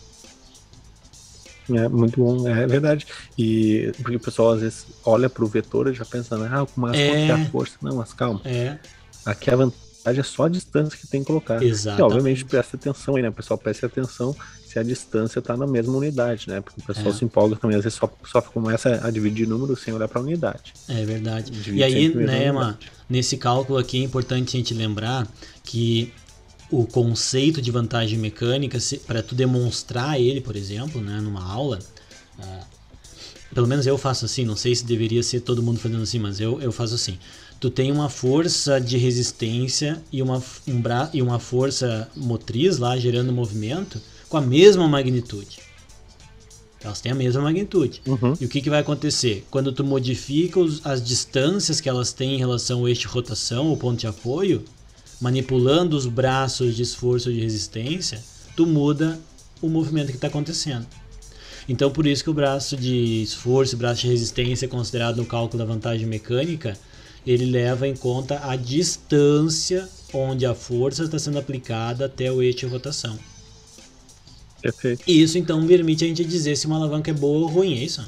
É muito bom, é verdade. E porque o pessoal às vezes olha pro vetor e já pensa, né? Ah, mas É. é a força? Não, mas calma. É, Aqui a vantagem é só a distância que tem que colocar. Exatamente. E obviamente presta atenção aí, né? O pessoal presta atenção se a distância tá na mesma unidade, né? Porque o pessoal É. se empolga também, às vezes só, só começa a dividir números sem olhar pra unidade. é verdade. Divide E aí, né, mesmo, Ma, né? nesse cálculo aqui é importante a gente lembrar que o conceito de vantagem mecânica, para tu demonstrar ele, por exemplo, né, numa aula, ah, pelo menos eu faço assim, não sei se deveria ser todo mundo fazendo assim, mas eu, eu faço assim. Tu tem uma força de resistência e uma, um bra e uma força motriz lá gerando movimento com a mesma magnitude. Elas têm a mesma magnitude. Uhum. E o que, que vai acontecer? Quando tu modifica os- as distâncias que elas têm em relação ao eixo de rotação, o ponto de apoio, manipulando os braços de esforço de resistência, tu muda o movimento que está acontecendo. Então, por isso que o braço de esforço e braço de resistência, considerado no cálculo da vantagem mecânica, ele leva em conta a distância onde a força está sendo aplicada até o eixo de rotação. Perfeito. E isso então permite a gente dizer se uma alavanca é boa ou ruim, é isso?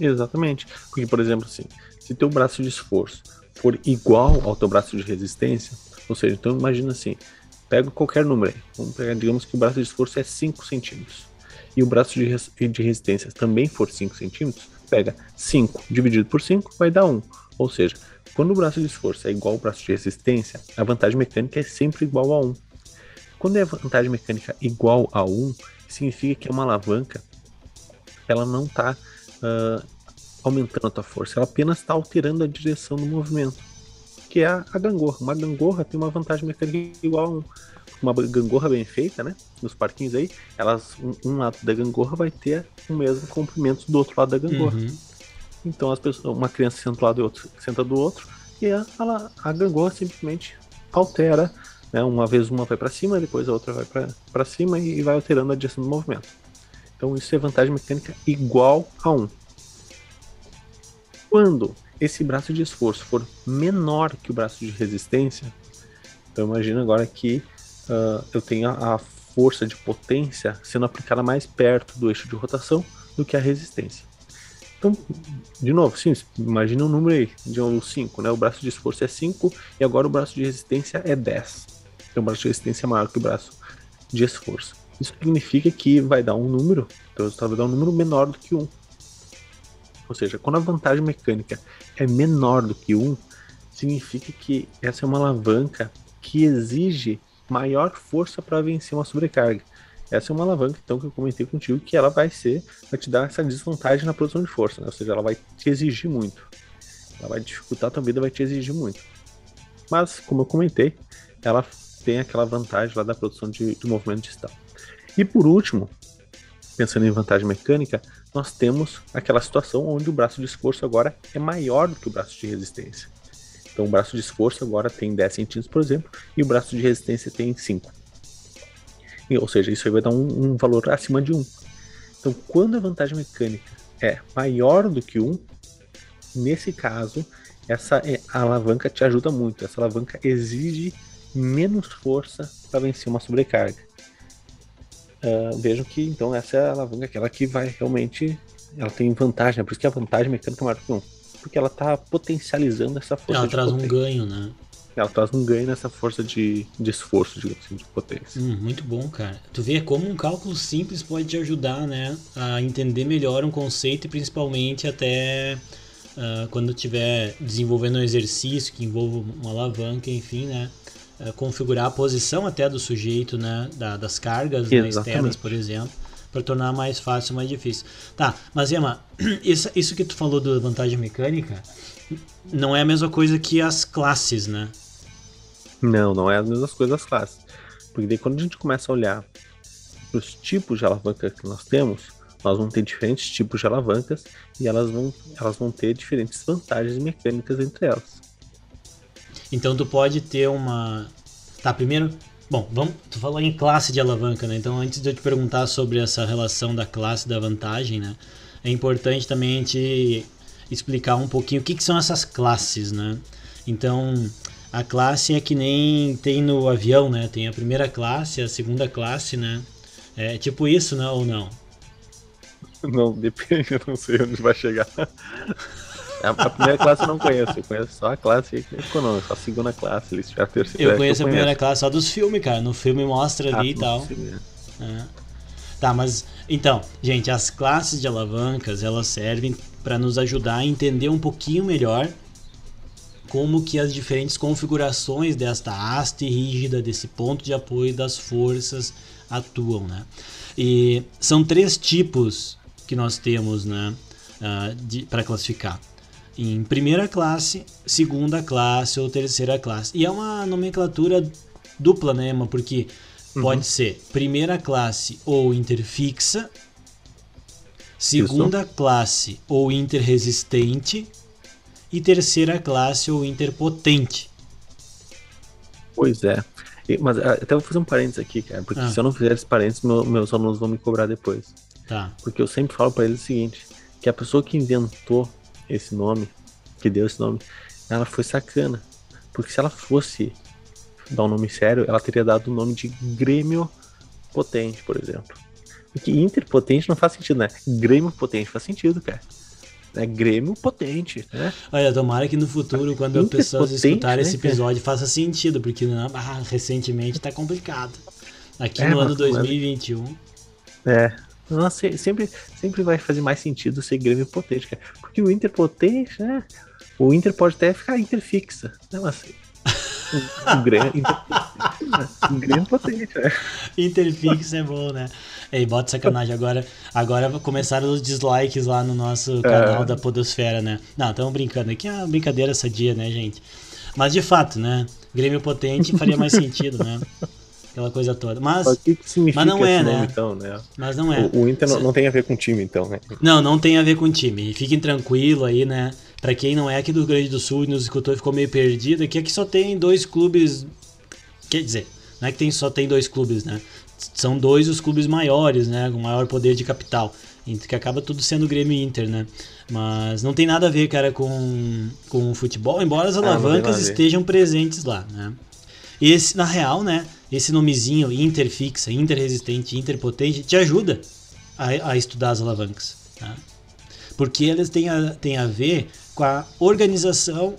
Exatamente. Porque, por exemplo, assim, se teu braço de esforço for igual ao teu braço de resistência, ou seja, então imagina assim, pega qualquer número aí, vamos pegar, digamos que o braço de esforço é 5 centímetros, e o braço de, res- de resistência também for 5 centímetros, pega 5 dividido por 5 vai dar 1. Ou seja, quando o braço de esforço é igual ao braço de resistência, a vantagem mecânica é sempre igual a 1. Quando é a vantagem mecânica igual a 1, significa que é uma alavanca ela não está aumentando a tua força, ela apenas está alterando a direção do movimento, que é a, a gangorra. Uma gangorra tem uma vantagem mecânica igual a um. Uma gangorra bem feita, né? Nos parquinhos aí, elas, um, um lado da gangorra vai ter o mesmo comprimento do outro lado da gangorra. Uhum. Então as pessoas, uma criança senta do lado e outra senta do outro, e a gangorra simplesmente altera, né? Uma vez uma vai para cima, depois a outra vai para cima e, vai alterando a direção do movimento. Então isso é vantagem mecânica igual a 1. Quando esse braço de esforço for menor que o braço de resistência, então imagina agora que ah, eu tenho a, a força de potência sendo aplicada mais perto do eixo de rotação do que a resistência. Então, de novo, sim, imagina um número aí, de um 5, né? O braço de esforço é 5 e agora o braço de resistência é 10. Então o braço de resistência maior que o braço de esforço. Isso significa que vai dar um número, então o resultado vai dar um número menor do que 1. Ou seja, quando a vantagem mecânica é menor do que 1, significa que essa é uma alavanca que exige maior força para vencer uma sobrecarga. essa é uma alavanca então que eu comentei contigo que ela vai ser, vai te dar essa desvantagem na produção de força, né? Ou seja, ela vai te exigir muito. Ela vai dificultar a tua vida, vai te exigir muito. Mas, como eu comentei, ela tem aquela vantagem lá da produção de, movimento distal. E por último, pensando em vantagem mecânica, nós temos aquela situação onde o braço de esforço agora é maior do que o braço de resistência. Então o braço de esforço agora tem 10 centímetros, por exemplo, e o braço de resistência tem 5. E, ou seja, isso aí vai dar um, um, valor acima de 1. Então quando a vantagem mecânica é maior do que 1, nesse caso, essa é, alavanca te ajuda muito. Essa alavanca exige menos força para vencer uma sobrecarga. Uh, vejam que então essa é a alavanca, aquela que vai realmente. Ela tem vantagem, é por isso que a vantagem mecânica é maior que um. Porque ela está potencializando essa força. Ela traz potência. um ganho, né? Ela traz um ganho nessa força de, de esforço, digamos assim, de potência. Hum, muito bom, cara. Tu vê como um cálculo simples pode te ajudar, né? A entender melhor um conceito e principalmente até uh, quando estiver desenvolvendo um exercício que envolva uma alavanca, enfim, né? Eh, configurar a posição até do sujeito, né? Da, das cargas né, externas, por exemplo, para tornar mais fácil, mais difícil. Tá, mas Emma, isso, isso que tu falou da vantagem mecânica não é a mesma coisa que as classes, né? Não, não é as mesmas coisas as classes. Porque daí quando a gente começa a olhar os tipos de alavanca que nós temos, nós vamos ter diferentes tipos de alavancas e elas vão, elas vão ter diferentes vantagens mecânicas entre elas. Então tu pode ter uma. Tá, primeiro. Bom, vamos. Tu falou em classe de alavanca, né? Então antes de eu te perguntar sobre essa relação da classe da vantagem, né? É importante também a gente explicar um pouquinho o que, que são essas classes, né? Então, a classe é que nem tem no avião, né? Tem a primeira classe, a segunda classe, né? É tipo isso, né? Ou não? Não, depende, eu não sei onde vai chegar. A, primeira classe eu não conheço, eu conheço só a classe econômica, só a segunda classe, eles tiveram a terceira. Eu conheço eu a primeira classe só dos filmes, cara. No filme mostra ali ah, e tal. É. Tá, mas então, gente, as classes de alavancas elas servem para nos ajudar a entender um pouquinho melhor como que as diferentes configurações desta haste rígida, desse ponto de apoio das forças atuam, né? E são três tipos que nós temos, né, uh, para classificar em primeira classe, segunda classe ou terceira classe. E é uma nomenclatura dupla, né, Emma? Porque uhum. pode ser primeira classe ou interfixa, segunda Isso. classe ou interresistente e terceira classe ou interpotente. Pois é. Mas ah, até vou fazer um parênteses aqui, cara, porque ah. se eu não fizer esse parênteses, meu, meus alunos vão me cobrar depois. Tá. Porque eu sempre falo para eles o seguinte, que a pessoa que inventou esse nome, que deu esse nome, ela foi sacana. Porque se ela fosse dar um nome sério, ela teria dado o nome de Grêmio Potente, por exemplo. Porque Interpotente não faz sentido, né? Grêmio Potente faz sentido, cara. É Grêmio potente, né? Olha, tomara que no futuro, quando as pessoas escutarem né, esse episódio, cara? faça sentido, porque né, ah, recentemente tá complicado. Aqui é, no ano 2021. É, nossa, sempre, sempre vai fazer mais sentido ser Grêmio potente, cara. Porque o Inter potente, né? O Inter pode até ficar interfixa. Né? Mas o Grêmio, Inter, Grêmio potente, né? Interfixa é bom, né? Ei, bota sacanagem. Agora, agora começaram os dislikes lá no nosso é. canal é. da Podosfera, né? Não, estamos brincando. Aqui é uma brincadeira sadia, né, gente? Mas de fato, né? Grêmio potente faria mais sentido, né? aquela coisa toda. Mas, mas, que que mas não é, né? Nome, então, né? Mas não é. O, o Inter não, não, tem a ver com time, então, né? Não, não tem a ver com time. Fiquem tranquilo aí, né? Pra quem não é aqui do Rio Grande do Sul e nos escutou e ficou meio perdido, aqui, aqui só tem dois clubes. Quer dizer, não é que tem, só tem dois clubes, né? São dois os clubes maiores, né? Com maior poder de capital. Que acaba tudo sendo Grêmio Inter, né? Mas não tem nada a ver, cara, com, com o futebol, embora as ah, alavancas ah, estejam presentes lá, né? Esse, na real, né? Esse nomezinho interfixa, interresistente, interpotente, te ajuda a, a estudar as alavancas. Tá? Porque elas têm a, têm a ver com a organização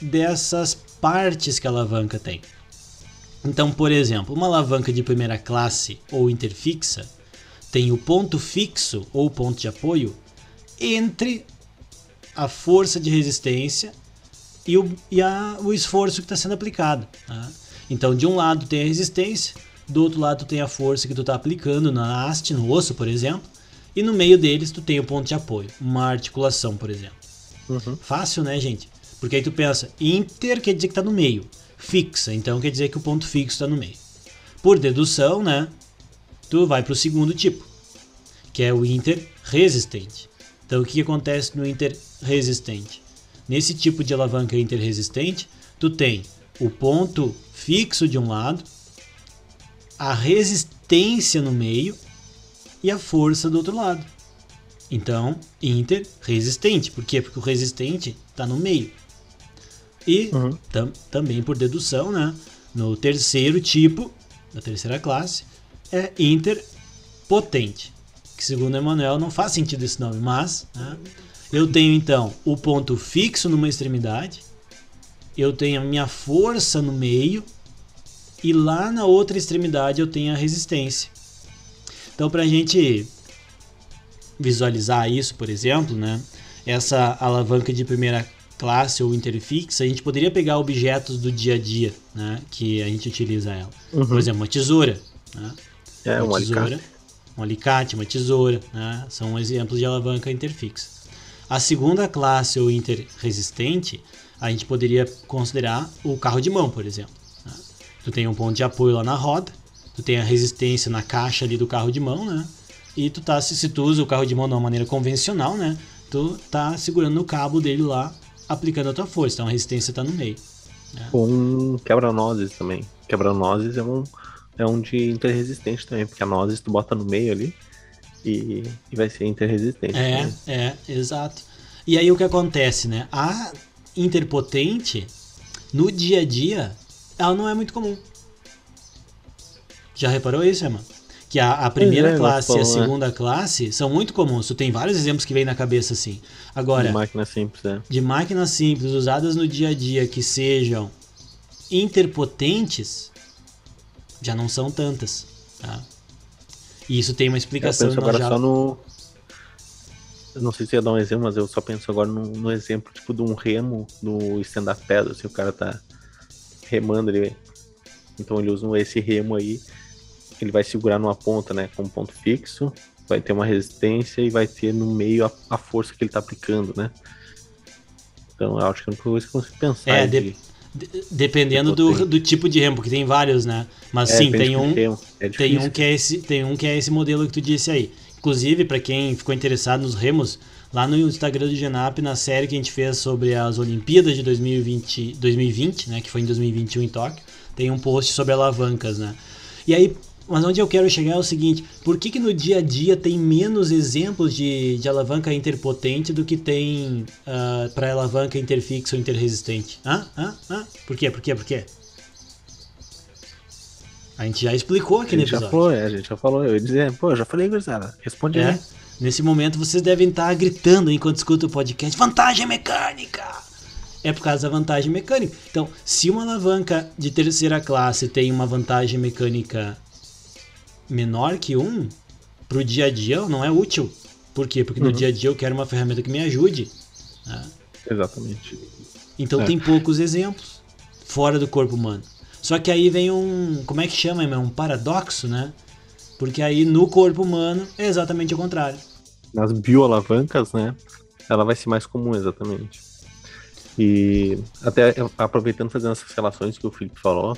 dessas partes que a alavanca tem. Então, por exemplo, uma alavanca de primeira classe ou interfixa tem o ponto fixo ou ponto de apoio entre a força de resistência e o, e a, o esforço que está sendo aplicado. Tá? Então, de um lado tem a resistência, do outro lado tem a força que tu tá aplicando na haste, no osso, por exemplo, e no meio deles tu tem o ponto de apoio, uma articulação, por exemplo. Uhum. Fácil, né, gente? Porque aí tu pensa, inter quer dizer que tá no meio, fixa, então quer dizer que o ponto fixo tá no meio. Por dedução, né, tu vai pro segundo tipo, que é o interresistente. Então o que, acontece no interresistente? Nesse tipo de alavanca interresistente, tu tem o ponto fixo de um lado, a resistência no meio e a força do outro lado. Então, interresistente. Por quê? Porque o resistente está no meio. E Uhum. tam- também por dedução, né? No terceiro tipo, da terceira classe, é interpotente. Que segundo Emmanuel não faz sentido esse nome, mas né, eu tenho então o ponto fixo numa extremidade, eu tenho a minha força no meio e lá na outra extremidade eu tenho a resistência. Então, para a gente visualizar isso, por exemplo, né, essa alavanca de primeira classe ou interfixa, a gente poderia pegar objetos do dia a dia, né, que a gente utiliza ela. Por exemplo, uma tesoura, né, É, um uma tesoura, alicate. um alicate, uma tesoura, né, são exemplos de alavanca interfixa. A segunda classe ou interresistente, a gente poderia considerar o carro de mão, por exemplo. né. Tu tem um ponto de apoio lá na roda, tu tem a resistência na caixa ali do carro de mão, né? E tu tá, se, tu usa o carro de mão de uma maneira convencional, né? Tu tá segurando no cabo dele lá, aplicando a tua força. Então a resistência tá no meio. Ou um quebra-nozes também. Quebra-nozes é um, é um de interresistente também, porque a nozes tu bota no meio ali e, e vai ser interresistente. É, né? é, exato. E aí o que acontece, né? A interpotente, no dia a dia, ela não é muito comum. Já reparou isso, Emma? Que a, a primeira é, classe e a né? segunda classe são muito comuns. Tu tem vários exemplos que vem na cabeça assim. Agora, De máquina simples, né? de máquinas simples usadas no dia a dia que sejam interpotentes, já não são tantas. Tá? E isso tem uma Eu explicação. penso nós agora só no. Eu não sei se ia dar um exemplo, mas eu só penso agora no, no exemplo tipo de um remo no stand-up pedra, se o cara tá remando ele. Então ele usa esse remo aí, ele vai segurar numa ponta, né? Com um ponto fixo, vai ter uma resistência e vai ter no meio a, a força que ele tá aplicando, né? Então eu acho que é a única coisa que eu consigo pensar. É, de- dependendo do, Interpotente. do tipo de remo, porque tem vários, né? Mas é, sim, tem do um, é tem um que é esse, tem um que é esse modelo que tu disse aí. Inclusive, para quem ficou interessado nos remos, lá no Instagram do Genap, na série que a gente fez sobre as Olimpíadas de 2020, 2020 né, que foi em 2021 em Tóquio, tem um post sobre alavancas, né? E aí, mas onde eu quero chegar é o seguinte, por que que no dia a dia tem menos exemplos de, de alavanca interpotente do que tem para alavanca interfixa ou interresistente? Hã? Hã? Hã? Por quê? Por quê? Por quê? A gente já explicou aqui no gente já episódio. falou, é, a gente já falou. Eu ia dizer, pô, eu já falei, gurizada. Responde É. aí. Nesse momento vocês devem estar gritando enquanto escutam o podcast. Vantagem mecânica! É por causa da vantagem mecânica. Então, se uma alavanca de terceira classe tem uma vantagem mecânica menor que um, pro dia a dia não é útil. Por quê? Porque no Uhum. dia a dia eu quero uma ferramenta que me ajude. né? Exatamente. Então É. tem poucos exemplos fora do corpo humano. Só que aí vem um. Como é que chama, é um paradoxo, né? Porque aí no corpo humano é exatamente o contrário. nas bioalavancas, né? Ela vai ser mais comum, exatamente. E até eu- aproveitando fazendo essas relações que o Felipe falou.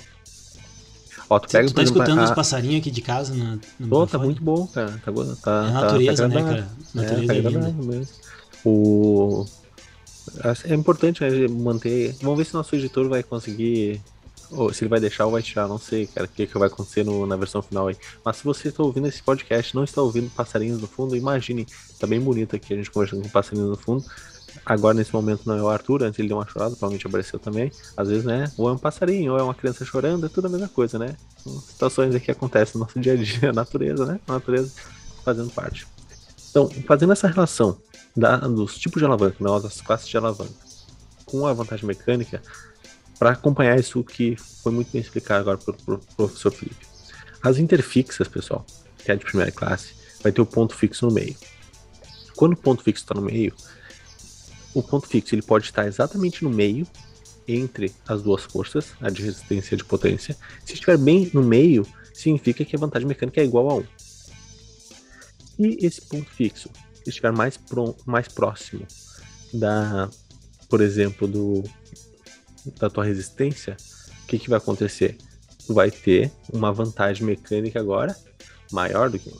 Tu pega, por tá escutando a- os passarinhos aqui de casa no, no Pô, tá muito bom, cara. Tá, tá, É a tá- natureza, tá né, agradável. cara? Natureza é, tá é linda. agradável mesmo. O... É importante né, manter. Vamos ver se nosso editor vai conseguir. Ou se ele vai deixar ou vai tirar, não sei, cara, o que, que vai acontecer no- na versão final aí. Mas se você está ouvindo esse podcast não está ouvindo passarinhos no fundo, imagine, tá bem bonito aqui a gente conversando com passarinhos no fundo. Agora, nesse momento, não é o Arthur, antes ele deu uma chorada, provavelmente apareceu também. Às vezes, né? Ou é um passarinho, ou é uma criança chorando, é tudo a mesma coisa, né? São situações que acontecem no nosso dia a dia, a natureza, né? A natureza fazendo parte. Então, fazendo essa relação da- dos tipos de alavanca, né, das classes de alavanca, com a vantagem mecânica, para acompanhar isso que foi muito bem explicado agora pelo pro professor Felipe. As interfixas, pessoal, que é de primeira classe, vai ter o ponto fixo no meio. Quando o ponto fixo está no meio, o ponto fixo ele pode estar exatamente no meio entre as duas forças, a de resistência e a de potência. Se estiver bem no meio, significa que a vantagem mecânica é igual a 1. E esse ponto fixo estiver mais, pro, mais próximo da, por exemplo, do, da tua resistência, o que, que vai acontecer? Tu vai ter uma vantagem mecânica agora maior do que 1.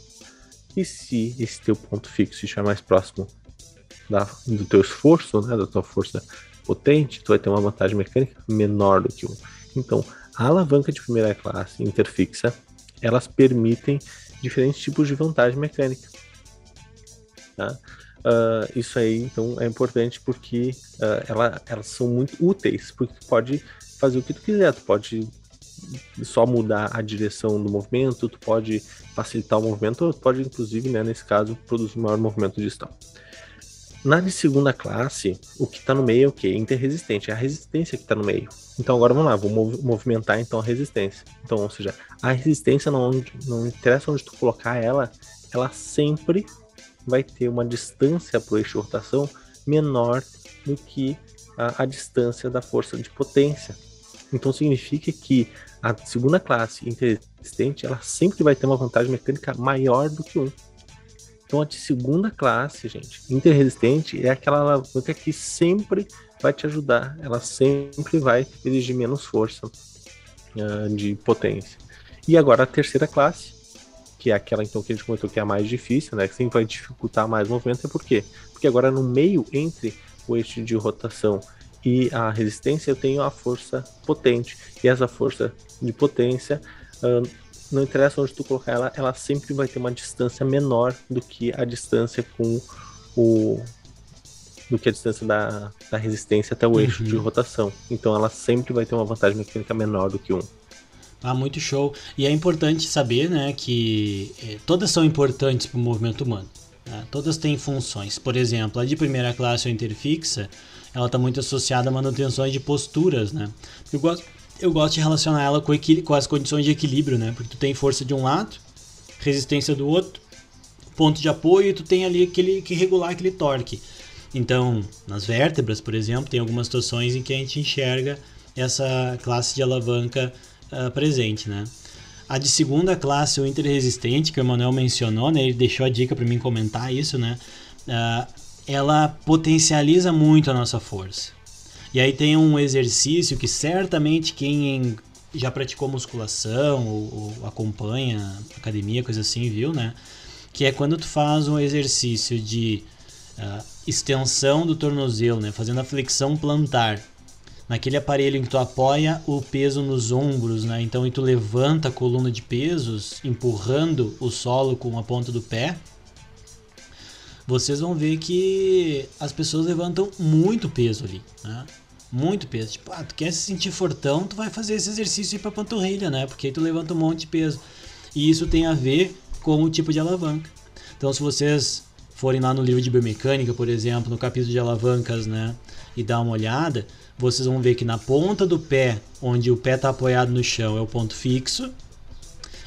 E se esse teu ponto fixo estiver mais próximo da, do teu esforço, né, da tua força potente, tu vai ter uma vantagem mecânica menor do que 1. Então, a alavanca de primeira classe interfixa, elas permitem diferentes tipos de vantagem mecânica. Tá? Uh, isso aí, então, é importante porque uh, ela, elas são muito úteis, porque tu pode fazer o que tu quiser, tu pode só mudar a direção do movimento, tu pode facilitar o movimento, ou tu pode, inclusive, né, nesse caso, produzir maior movimento distal. Na de segunda classe, o que está no meio é o que? Interresistente, é a resistência que está no meio. Então agora vamos lá, vou movimentar então a resistência. Então, ou seja, a resistência não, não interessa onde tu colocar ela, ela sempre vai ter uma distância para o eixo de rotação menor do que a, a distância da força de potência. Então significa que a segunda classe interresistente ela sempre vai ter uma vantagem mecânica maior do que um. Então a de segunda classe, gente, interresistente é aquela alavanca que sempre vai te ajudar, ela sempre vai exigir menos força uh, de potência. E agora a terceira classe, que é aquela então que a gente comentou que é a mais difícil, né, que sempre vai dificultar mais o movimento, é por quê? Porque agora no meio entre o eixo de rotação e a resistência eu tenho a força potente. E essa força de potência, uh, não interessa onde tu colocar ela, ela sempre vai ter uma distância menor do que a distância com o. do que a distância da, da resistência até o eixo de uhum. rotação. Então ela sempre vai ter uma vantagem mecânica menor do que um. Ah, muito show. E é importante saber, né, que eh, todas são importantes para o movimento humano. Né? Todas têm funções. Por exemplo, a de primeira classe ou interfixa, ela está muito associada a manutenções de posturas, né? Eu gosto, eu gosto de relacionar ela com, com as condições de equilíbrio, né? Porque tu tem força de um lado, resistência do outro, ponto de apoio e tu tem ali aquele que regular aquele torque. Então, nas vértebras, por exemplo, tem algumas situações em que a gente enxerga essa classe de alavanca uh, presente, né? A de segunda classe, o interresistente, que o Emanuel mencionou, né? Ele deixou a dica para mim comentar isso, né? Uh, ela potencializa muito a nossa força. E aí tem um exercício que certamente quem já praticou musculação ou, ou acompanha academia, coisa assim, viu, né? Que é quando tu faz um exercício de uh, extensão do tornozelo, né? Fazendo a flexão plantar. Naquele aparelho em que tu apoia o peso nos ombros, né? Então, e tu levanta a coluna de pesos, empurrando o solo com a ponta do pé vocês vão ver que as pessoas levantam muito peso ali, né? Muito peso. Tipo, ah, tu quer se sentir fortão, tu vai fazer esse exercício aí pra panturrilha, né? Porque aí tu levanta um monte de peso. E isso tem a ver com o tipo de alavanca. Então, se vocês forem lá no livro de biomecânica, por exemplo, no capítulo de alavancas, né? E dar uma olhada, vocês vão ver que na ponta do pé, onde o pé está apoiado no chão, é o ponto fixo.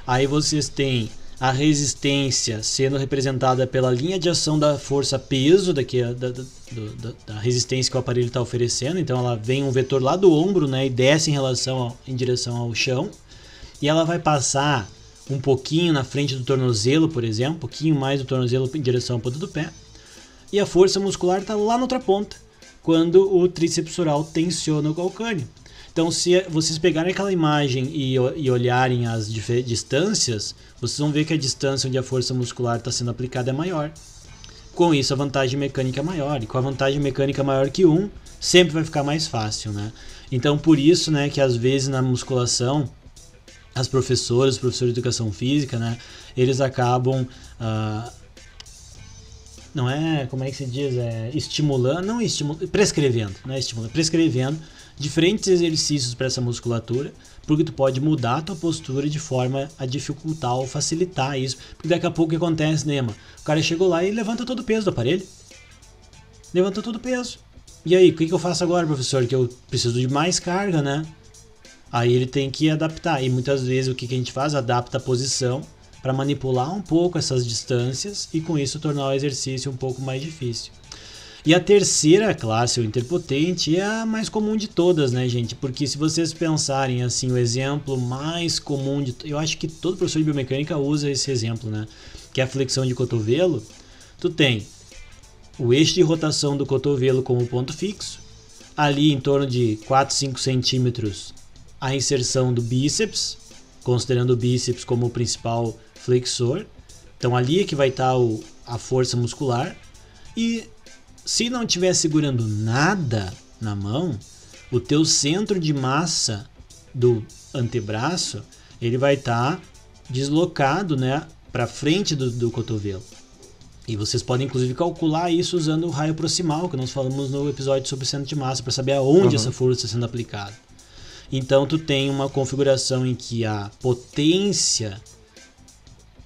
Aí vocês têm a resistência sendo representada pela linha de ação da força peso daqui, da, da, da, da resistência que o aparelho está oferecendo. Então ela vem um vetor lá do ombro né, e desce em relação ao, em direção ao chão. E ela vai passar um pouquinho na frente do tornozelo, por exemplo, um pouquinho mais do tornozelo em direção ao ponto do pé. E a força muscular está lá na outra ponta, quando o tríceps oral tensiona o calcâneo. Então, se vocês pegarem aquela imagem e, e olharem as distâncias, vocês vão ver que a distância onde a força muscular está sendo aplicada é maior. Com isso, a vantagem mecânica é maior. E com a vantagem mecânica maior que 1, sempre vai ficar mais fácil, né? Então, por isso, né, que às vezes na musculação, as professoras, os professores de educação física, né, eles acabam... Uh, não é, como é que se diz, é estimulando, não estimulando, prescrevendo, né, estimulando, prescrevendo diferentes exercícios para essa musculatura, porque tu pode mudar a tua postura de forma a dificultar ou facilitar isso. Porque daqui a pouco o que acontece, Nema? O cara chegou lá e levanta todo o peso do aparelho. Levanta todo o peso. E aí, o que, que eu faço agora, professor? Que eu preciso de mais carga, né? Aí ele tem que adaptar. E muitas vezes o que, que a gente faz? Adapta a posição para manipular um pouco essas distâncias e com isso tornar o exercício um pouco mais difícil. E a terceira classe, o interpotente, é a mais comum de todas, né, gente? Porque se vocês pensarem assim, o exemplo mais comum de. Eu acho que todo professor de biomecânica usa esse exemplo, né? Que é a flexão de cotovelo. Tu tem o eixo de rotação do cotovelo como ponto fixo, ali em torno de 4, 5 centímetros a inserção do bíceps, considerando o bíceps como o principal flexor. Então ali é que vai estar o, a força muscular. E se não estiver segurando nada na mão, o teu centro de massa do antebraço ele vai estar deslocado, né, para frente do, do cotovelo. E vocês podem inclusive calcular isso usando o raio proximal que nós falamos no episódio sobre centro de massa para saber aonde uhum. essa força está sendo aplicada. Então tu tem uma configuração em que a potência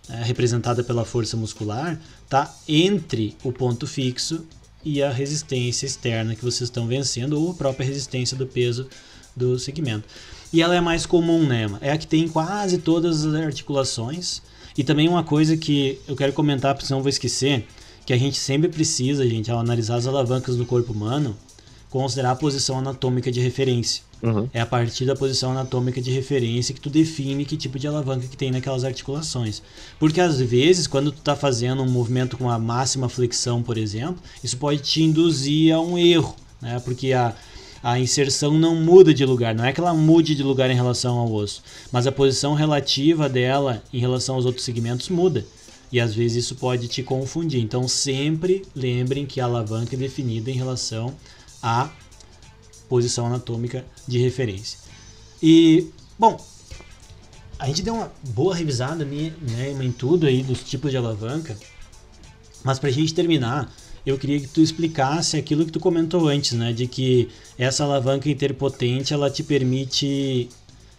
é, representada pela força muscular está entre o ponto fixo e a resistência externa que vocês estão vencendo ou a própria resistência do peso do segmento. E ela é mais comum, né? É a que tem em quase todas as articulações. E também uma coisa que eu quero comentar, porque senão eu vou esquecer, que a gente sempre precisa, gente, ao analisar as alavancas do corpo humano, considerar a posição anatômica de referência. Uhum. É a partir da posição anatômica de referência que tu define que tipo de alavanca que tem naquelas articulações. Porque às vezes, quando tu está fazendo um movimento com a máxima flexão, por exemplo, isso pode te induzir a um erro, né? Porque a, a inserção não muda de lugar, não é que ela mude de lugar em relação ao osso, mas a posição relativa dela em relação aos outros segmentos muda. E às vezes isso pode te confundir. Então sempre lembrem que a alavanca é definida em relação à posição anatômica de referência. E, bom, a gente deu uma boa revisada né, em tudo aí dos tipos de alavanca, mas para a gente terminar, eu queria que tu explicasse aquilo que tu comentou antes, né, de que essa alavanca interpotente ela te permite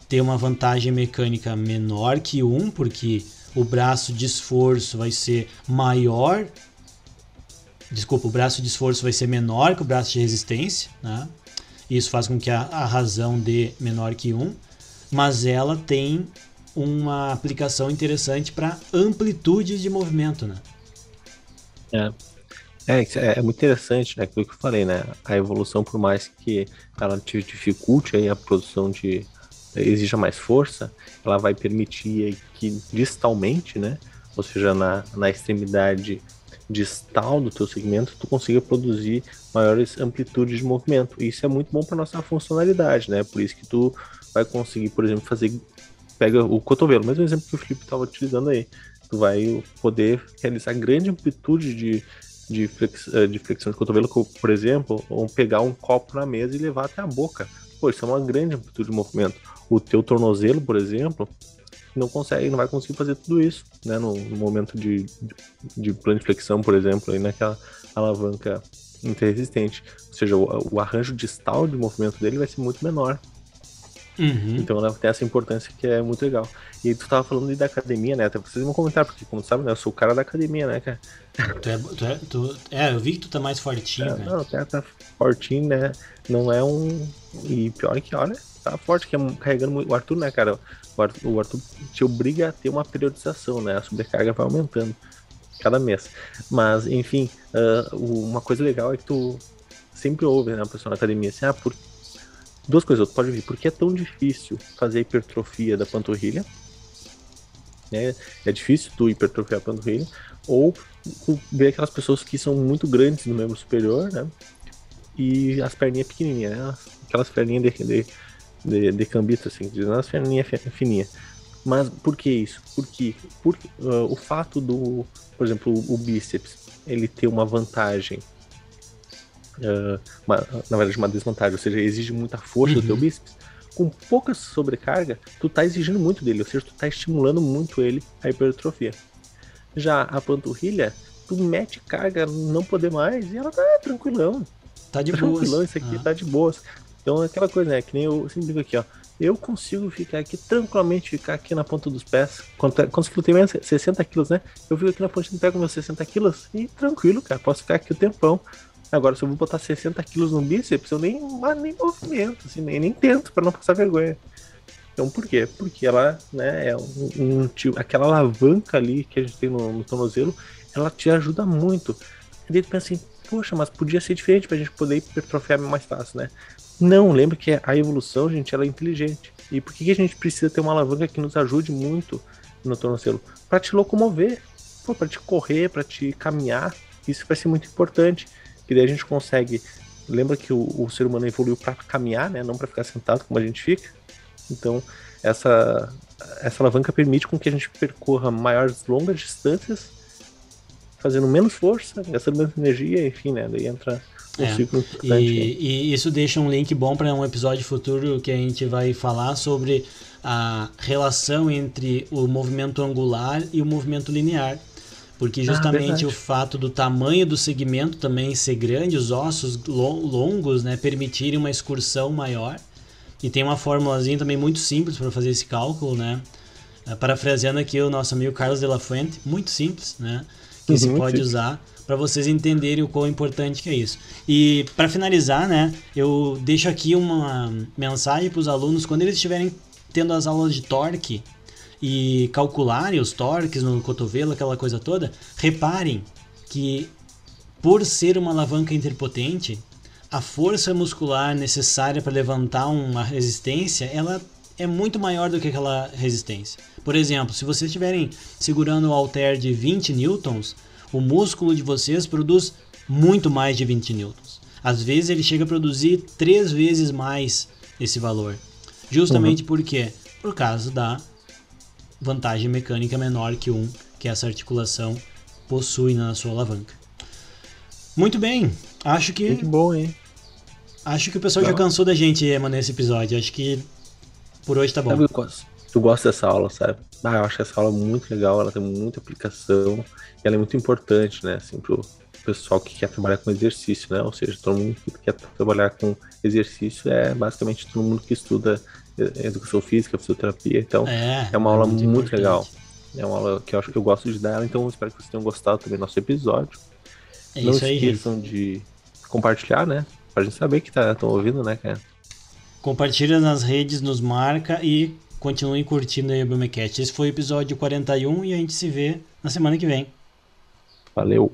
ter uma vantagem mecânica menor que um, porque o braço de esforço vai ser maior. Desculpa, o braço de esforço vai ser menor que o braço de resistência, né? Isso faz com que a, a razão dê menor que 1, mas ela tem uma aplicação interessante para amplitude de movimento, né? É. É, é, é muito interessante, né? Aquilo que eu falei, né? A evolução, por mais que ela te dificulte aí a produção de. exija mais força, ela vai permitir que distalmente, né? Ou seja, na, na extremidade distal do teu segmento, tu consiga produzir maiores amplitudes de movimento. Isso é muito bom para nossa funcionalidade, né? Por isso que tu vai conseguir, por exemplo, fazer pega o cotovelo, mesmo exemplo que o Felipe estava utilizando aí. Tu vai poder realizar grande amplitude de, de, flex, eh, de flexão de cotovelo, por exemplo, ou pegar um copo na mesa e levar até a boca. Pô, isso é uma grande amplitude de movimento. O teu tornozelo, por exemplo, não consegue, não vai conseguir fazer tudo isso, né? No, no momento de, de, de planiflexão, por exemplo, aí naquela alavanca interresistente. Ou seja, o, o arranjo distal de movimento dele vai ser muito menor. Uhum. Então ela tem essa importância que é muito legal. E tu tava falando da academia, né? Até vocês vão comentar, porque como sabe, né? Eu sou o cara da academia, né, cara? Tu é, tu é, tu, é eu vi que tu tá mais fortinho, é, Não, o tá fortinho, né? Não é um. E pior que, olha, tá forte, que é carregando muito. O Arthur, né, cara? O Arthur, o Arthur te obriga a ter uma periodização, né? A sobrecarga vai aumentando cada mês. Mas, enfim, uh, uma coisa legal é que tu sempre ouve, né, a pessoa na academia assim, ah, por... duas coisas, tu pode ouvir, por que é tão difícil fazer hipertrofia da panturrilha? Né? É difícil tu hipertrofiar a panturrilha, ou ver aquelas pessoas que são muito grandes no membro superior, né? E as perninhas pequenininhas, né? Aquelas perninhas de, de de, de cambista, assim, de nas fininha, fininha. Mas por que isso? Porque por, uh, o fato do, por exemplo, o, o, bíceps, ele ter uma vantagem, uh, uma, na verdade uma desvantagem, ou seja, exige muita força uhum. do teu uhum. bíceps, com pouca sobrecarga, tu tá exigindo muito dele, ou seja, tu tá estimulando muito ele a hipertrofia. Já a panturrilha, tu mete carga não poder mais e ela tá tranquilão. Tá de tá boas. Tranquilão, isso aqui ah. tá de boas. Então é aquela coisa, né? Que nem eu sempre digo aqui, ó. Eu consigo ficar aqui tranquilamente, ficar aqui na ponta dos pés. Quanto, quantos quilos tem mesmo? 60 quilos, né? Eu fico aqui na pontinha, pego meus 60 quilos e tranquilo, cara. Posso ficar aqui o tempão. Agora, se eu vou botar 60 quilos no bíceps, eu nem, nem movimento, assim, nem, nem tento para não passar vergonha. Então, por quê? Porque ela, né, é um, um, aquela alavanca ali que a gente tem no, no tornozelo, ela te ajuda muito. E daí tu pensa assim, poxa, mas podia ser diferente pra gente poder hipertrofiar mais fácil, né? Não, lembra que a evolução, gente, ela é inteligente. E por que, que a gente precisa ter uma alavanca que nos ajude muito no tornozelo? Para te locomover, para te correr, para te caminhar. Isso vai ser muito importante. Que daí a gente consegue. Lembra que o, o ser humano evoluiu para caminhar, né? Não para ficar sentado como a gente fica. Então, essa, essa alavanca permite com que a gente percorra maiores longas distâncias, fazendo menos força, gastando menos energia, enfim, né? Daí entra um É, ciclo E, importante. e isso deixa um link bom para um episódio futuro que a gente vai falar sobre a relação entre o movimento angular e o movimento linear. Porque justamente verdade. o fato do tamanho do segmento também ser grande, os ossos lo- longos, né, permitirem uma excursão maior. E tem uma formulazinha também muito simples para fazer esse cálculo, né? Eh, Parafraseando aqui o nosso amigo Carlos de la Fuente, muito simples, né? Que Uhum, se pode simples. usar para vocês entenderem o quão importante que é isso. E para finalizar, né, eu deixo aqui uma mensagem para os alunos quando eles estiverem tendo as aulas de torque e calcularem os torques no cotovelo, aquela coisa toda, reparem que por ser uma alavanca interpotente, a força muscular necessária para levantar uma resistência, ela é muito maior do que aquela resistência. Por exemplo, se vocês estiverem segurando o halter de 20 newtons, o músculo de vocês produz muito mais de 20 newtons. Às vezes ele chega a produzir três vezes mais esse valor. Justamente por quê? Por causa da vantagem mecânica menor que um que essa articulação possui na sua alavanca. Muito bem, acho que Muito bom, hein? acho que o pessoal já cansou da gente, Ema, nesse episódio. Acho que por hoje tá bom. Sabe, eu gosto, eu gosto dessa aula, sabe? Ah, eu acho essa aula muito legal, ela tem muita aplicação e ela é muito importante, né? Assim, pro pessoal que quer trabalhar com exercício, né? Ou seja, todo mundo que quer trabalhar com exercício é basicamente todo mundo que estuda educação física, fisioterapia. Então, É, é uma aula muito, importante. legal. É uma aula que eu acho que eu gosto de dar ela, então eu espero que vocês tenham gostado também do nosso episódio. É Não isso aí, esqueçam de compartilhar, né? Pra gente saber que tá, estão ouvindo, né, cara? Compartilha nas redes, nos marca e continuem curtindo aí o Biomecast. Esse foi o episódio 41 e a gente se vê na semana que vem. Valeu!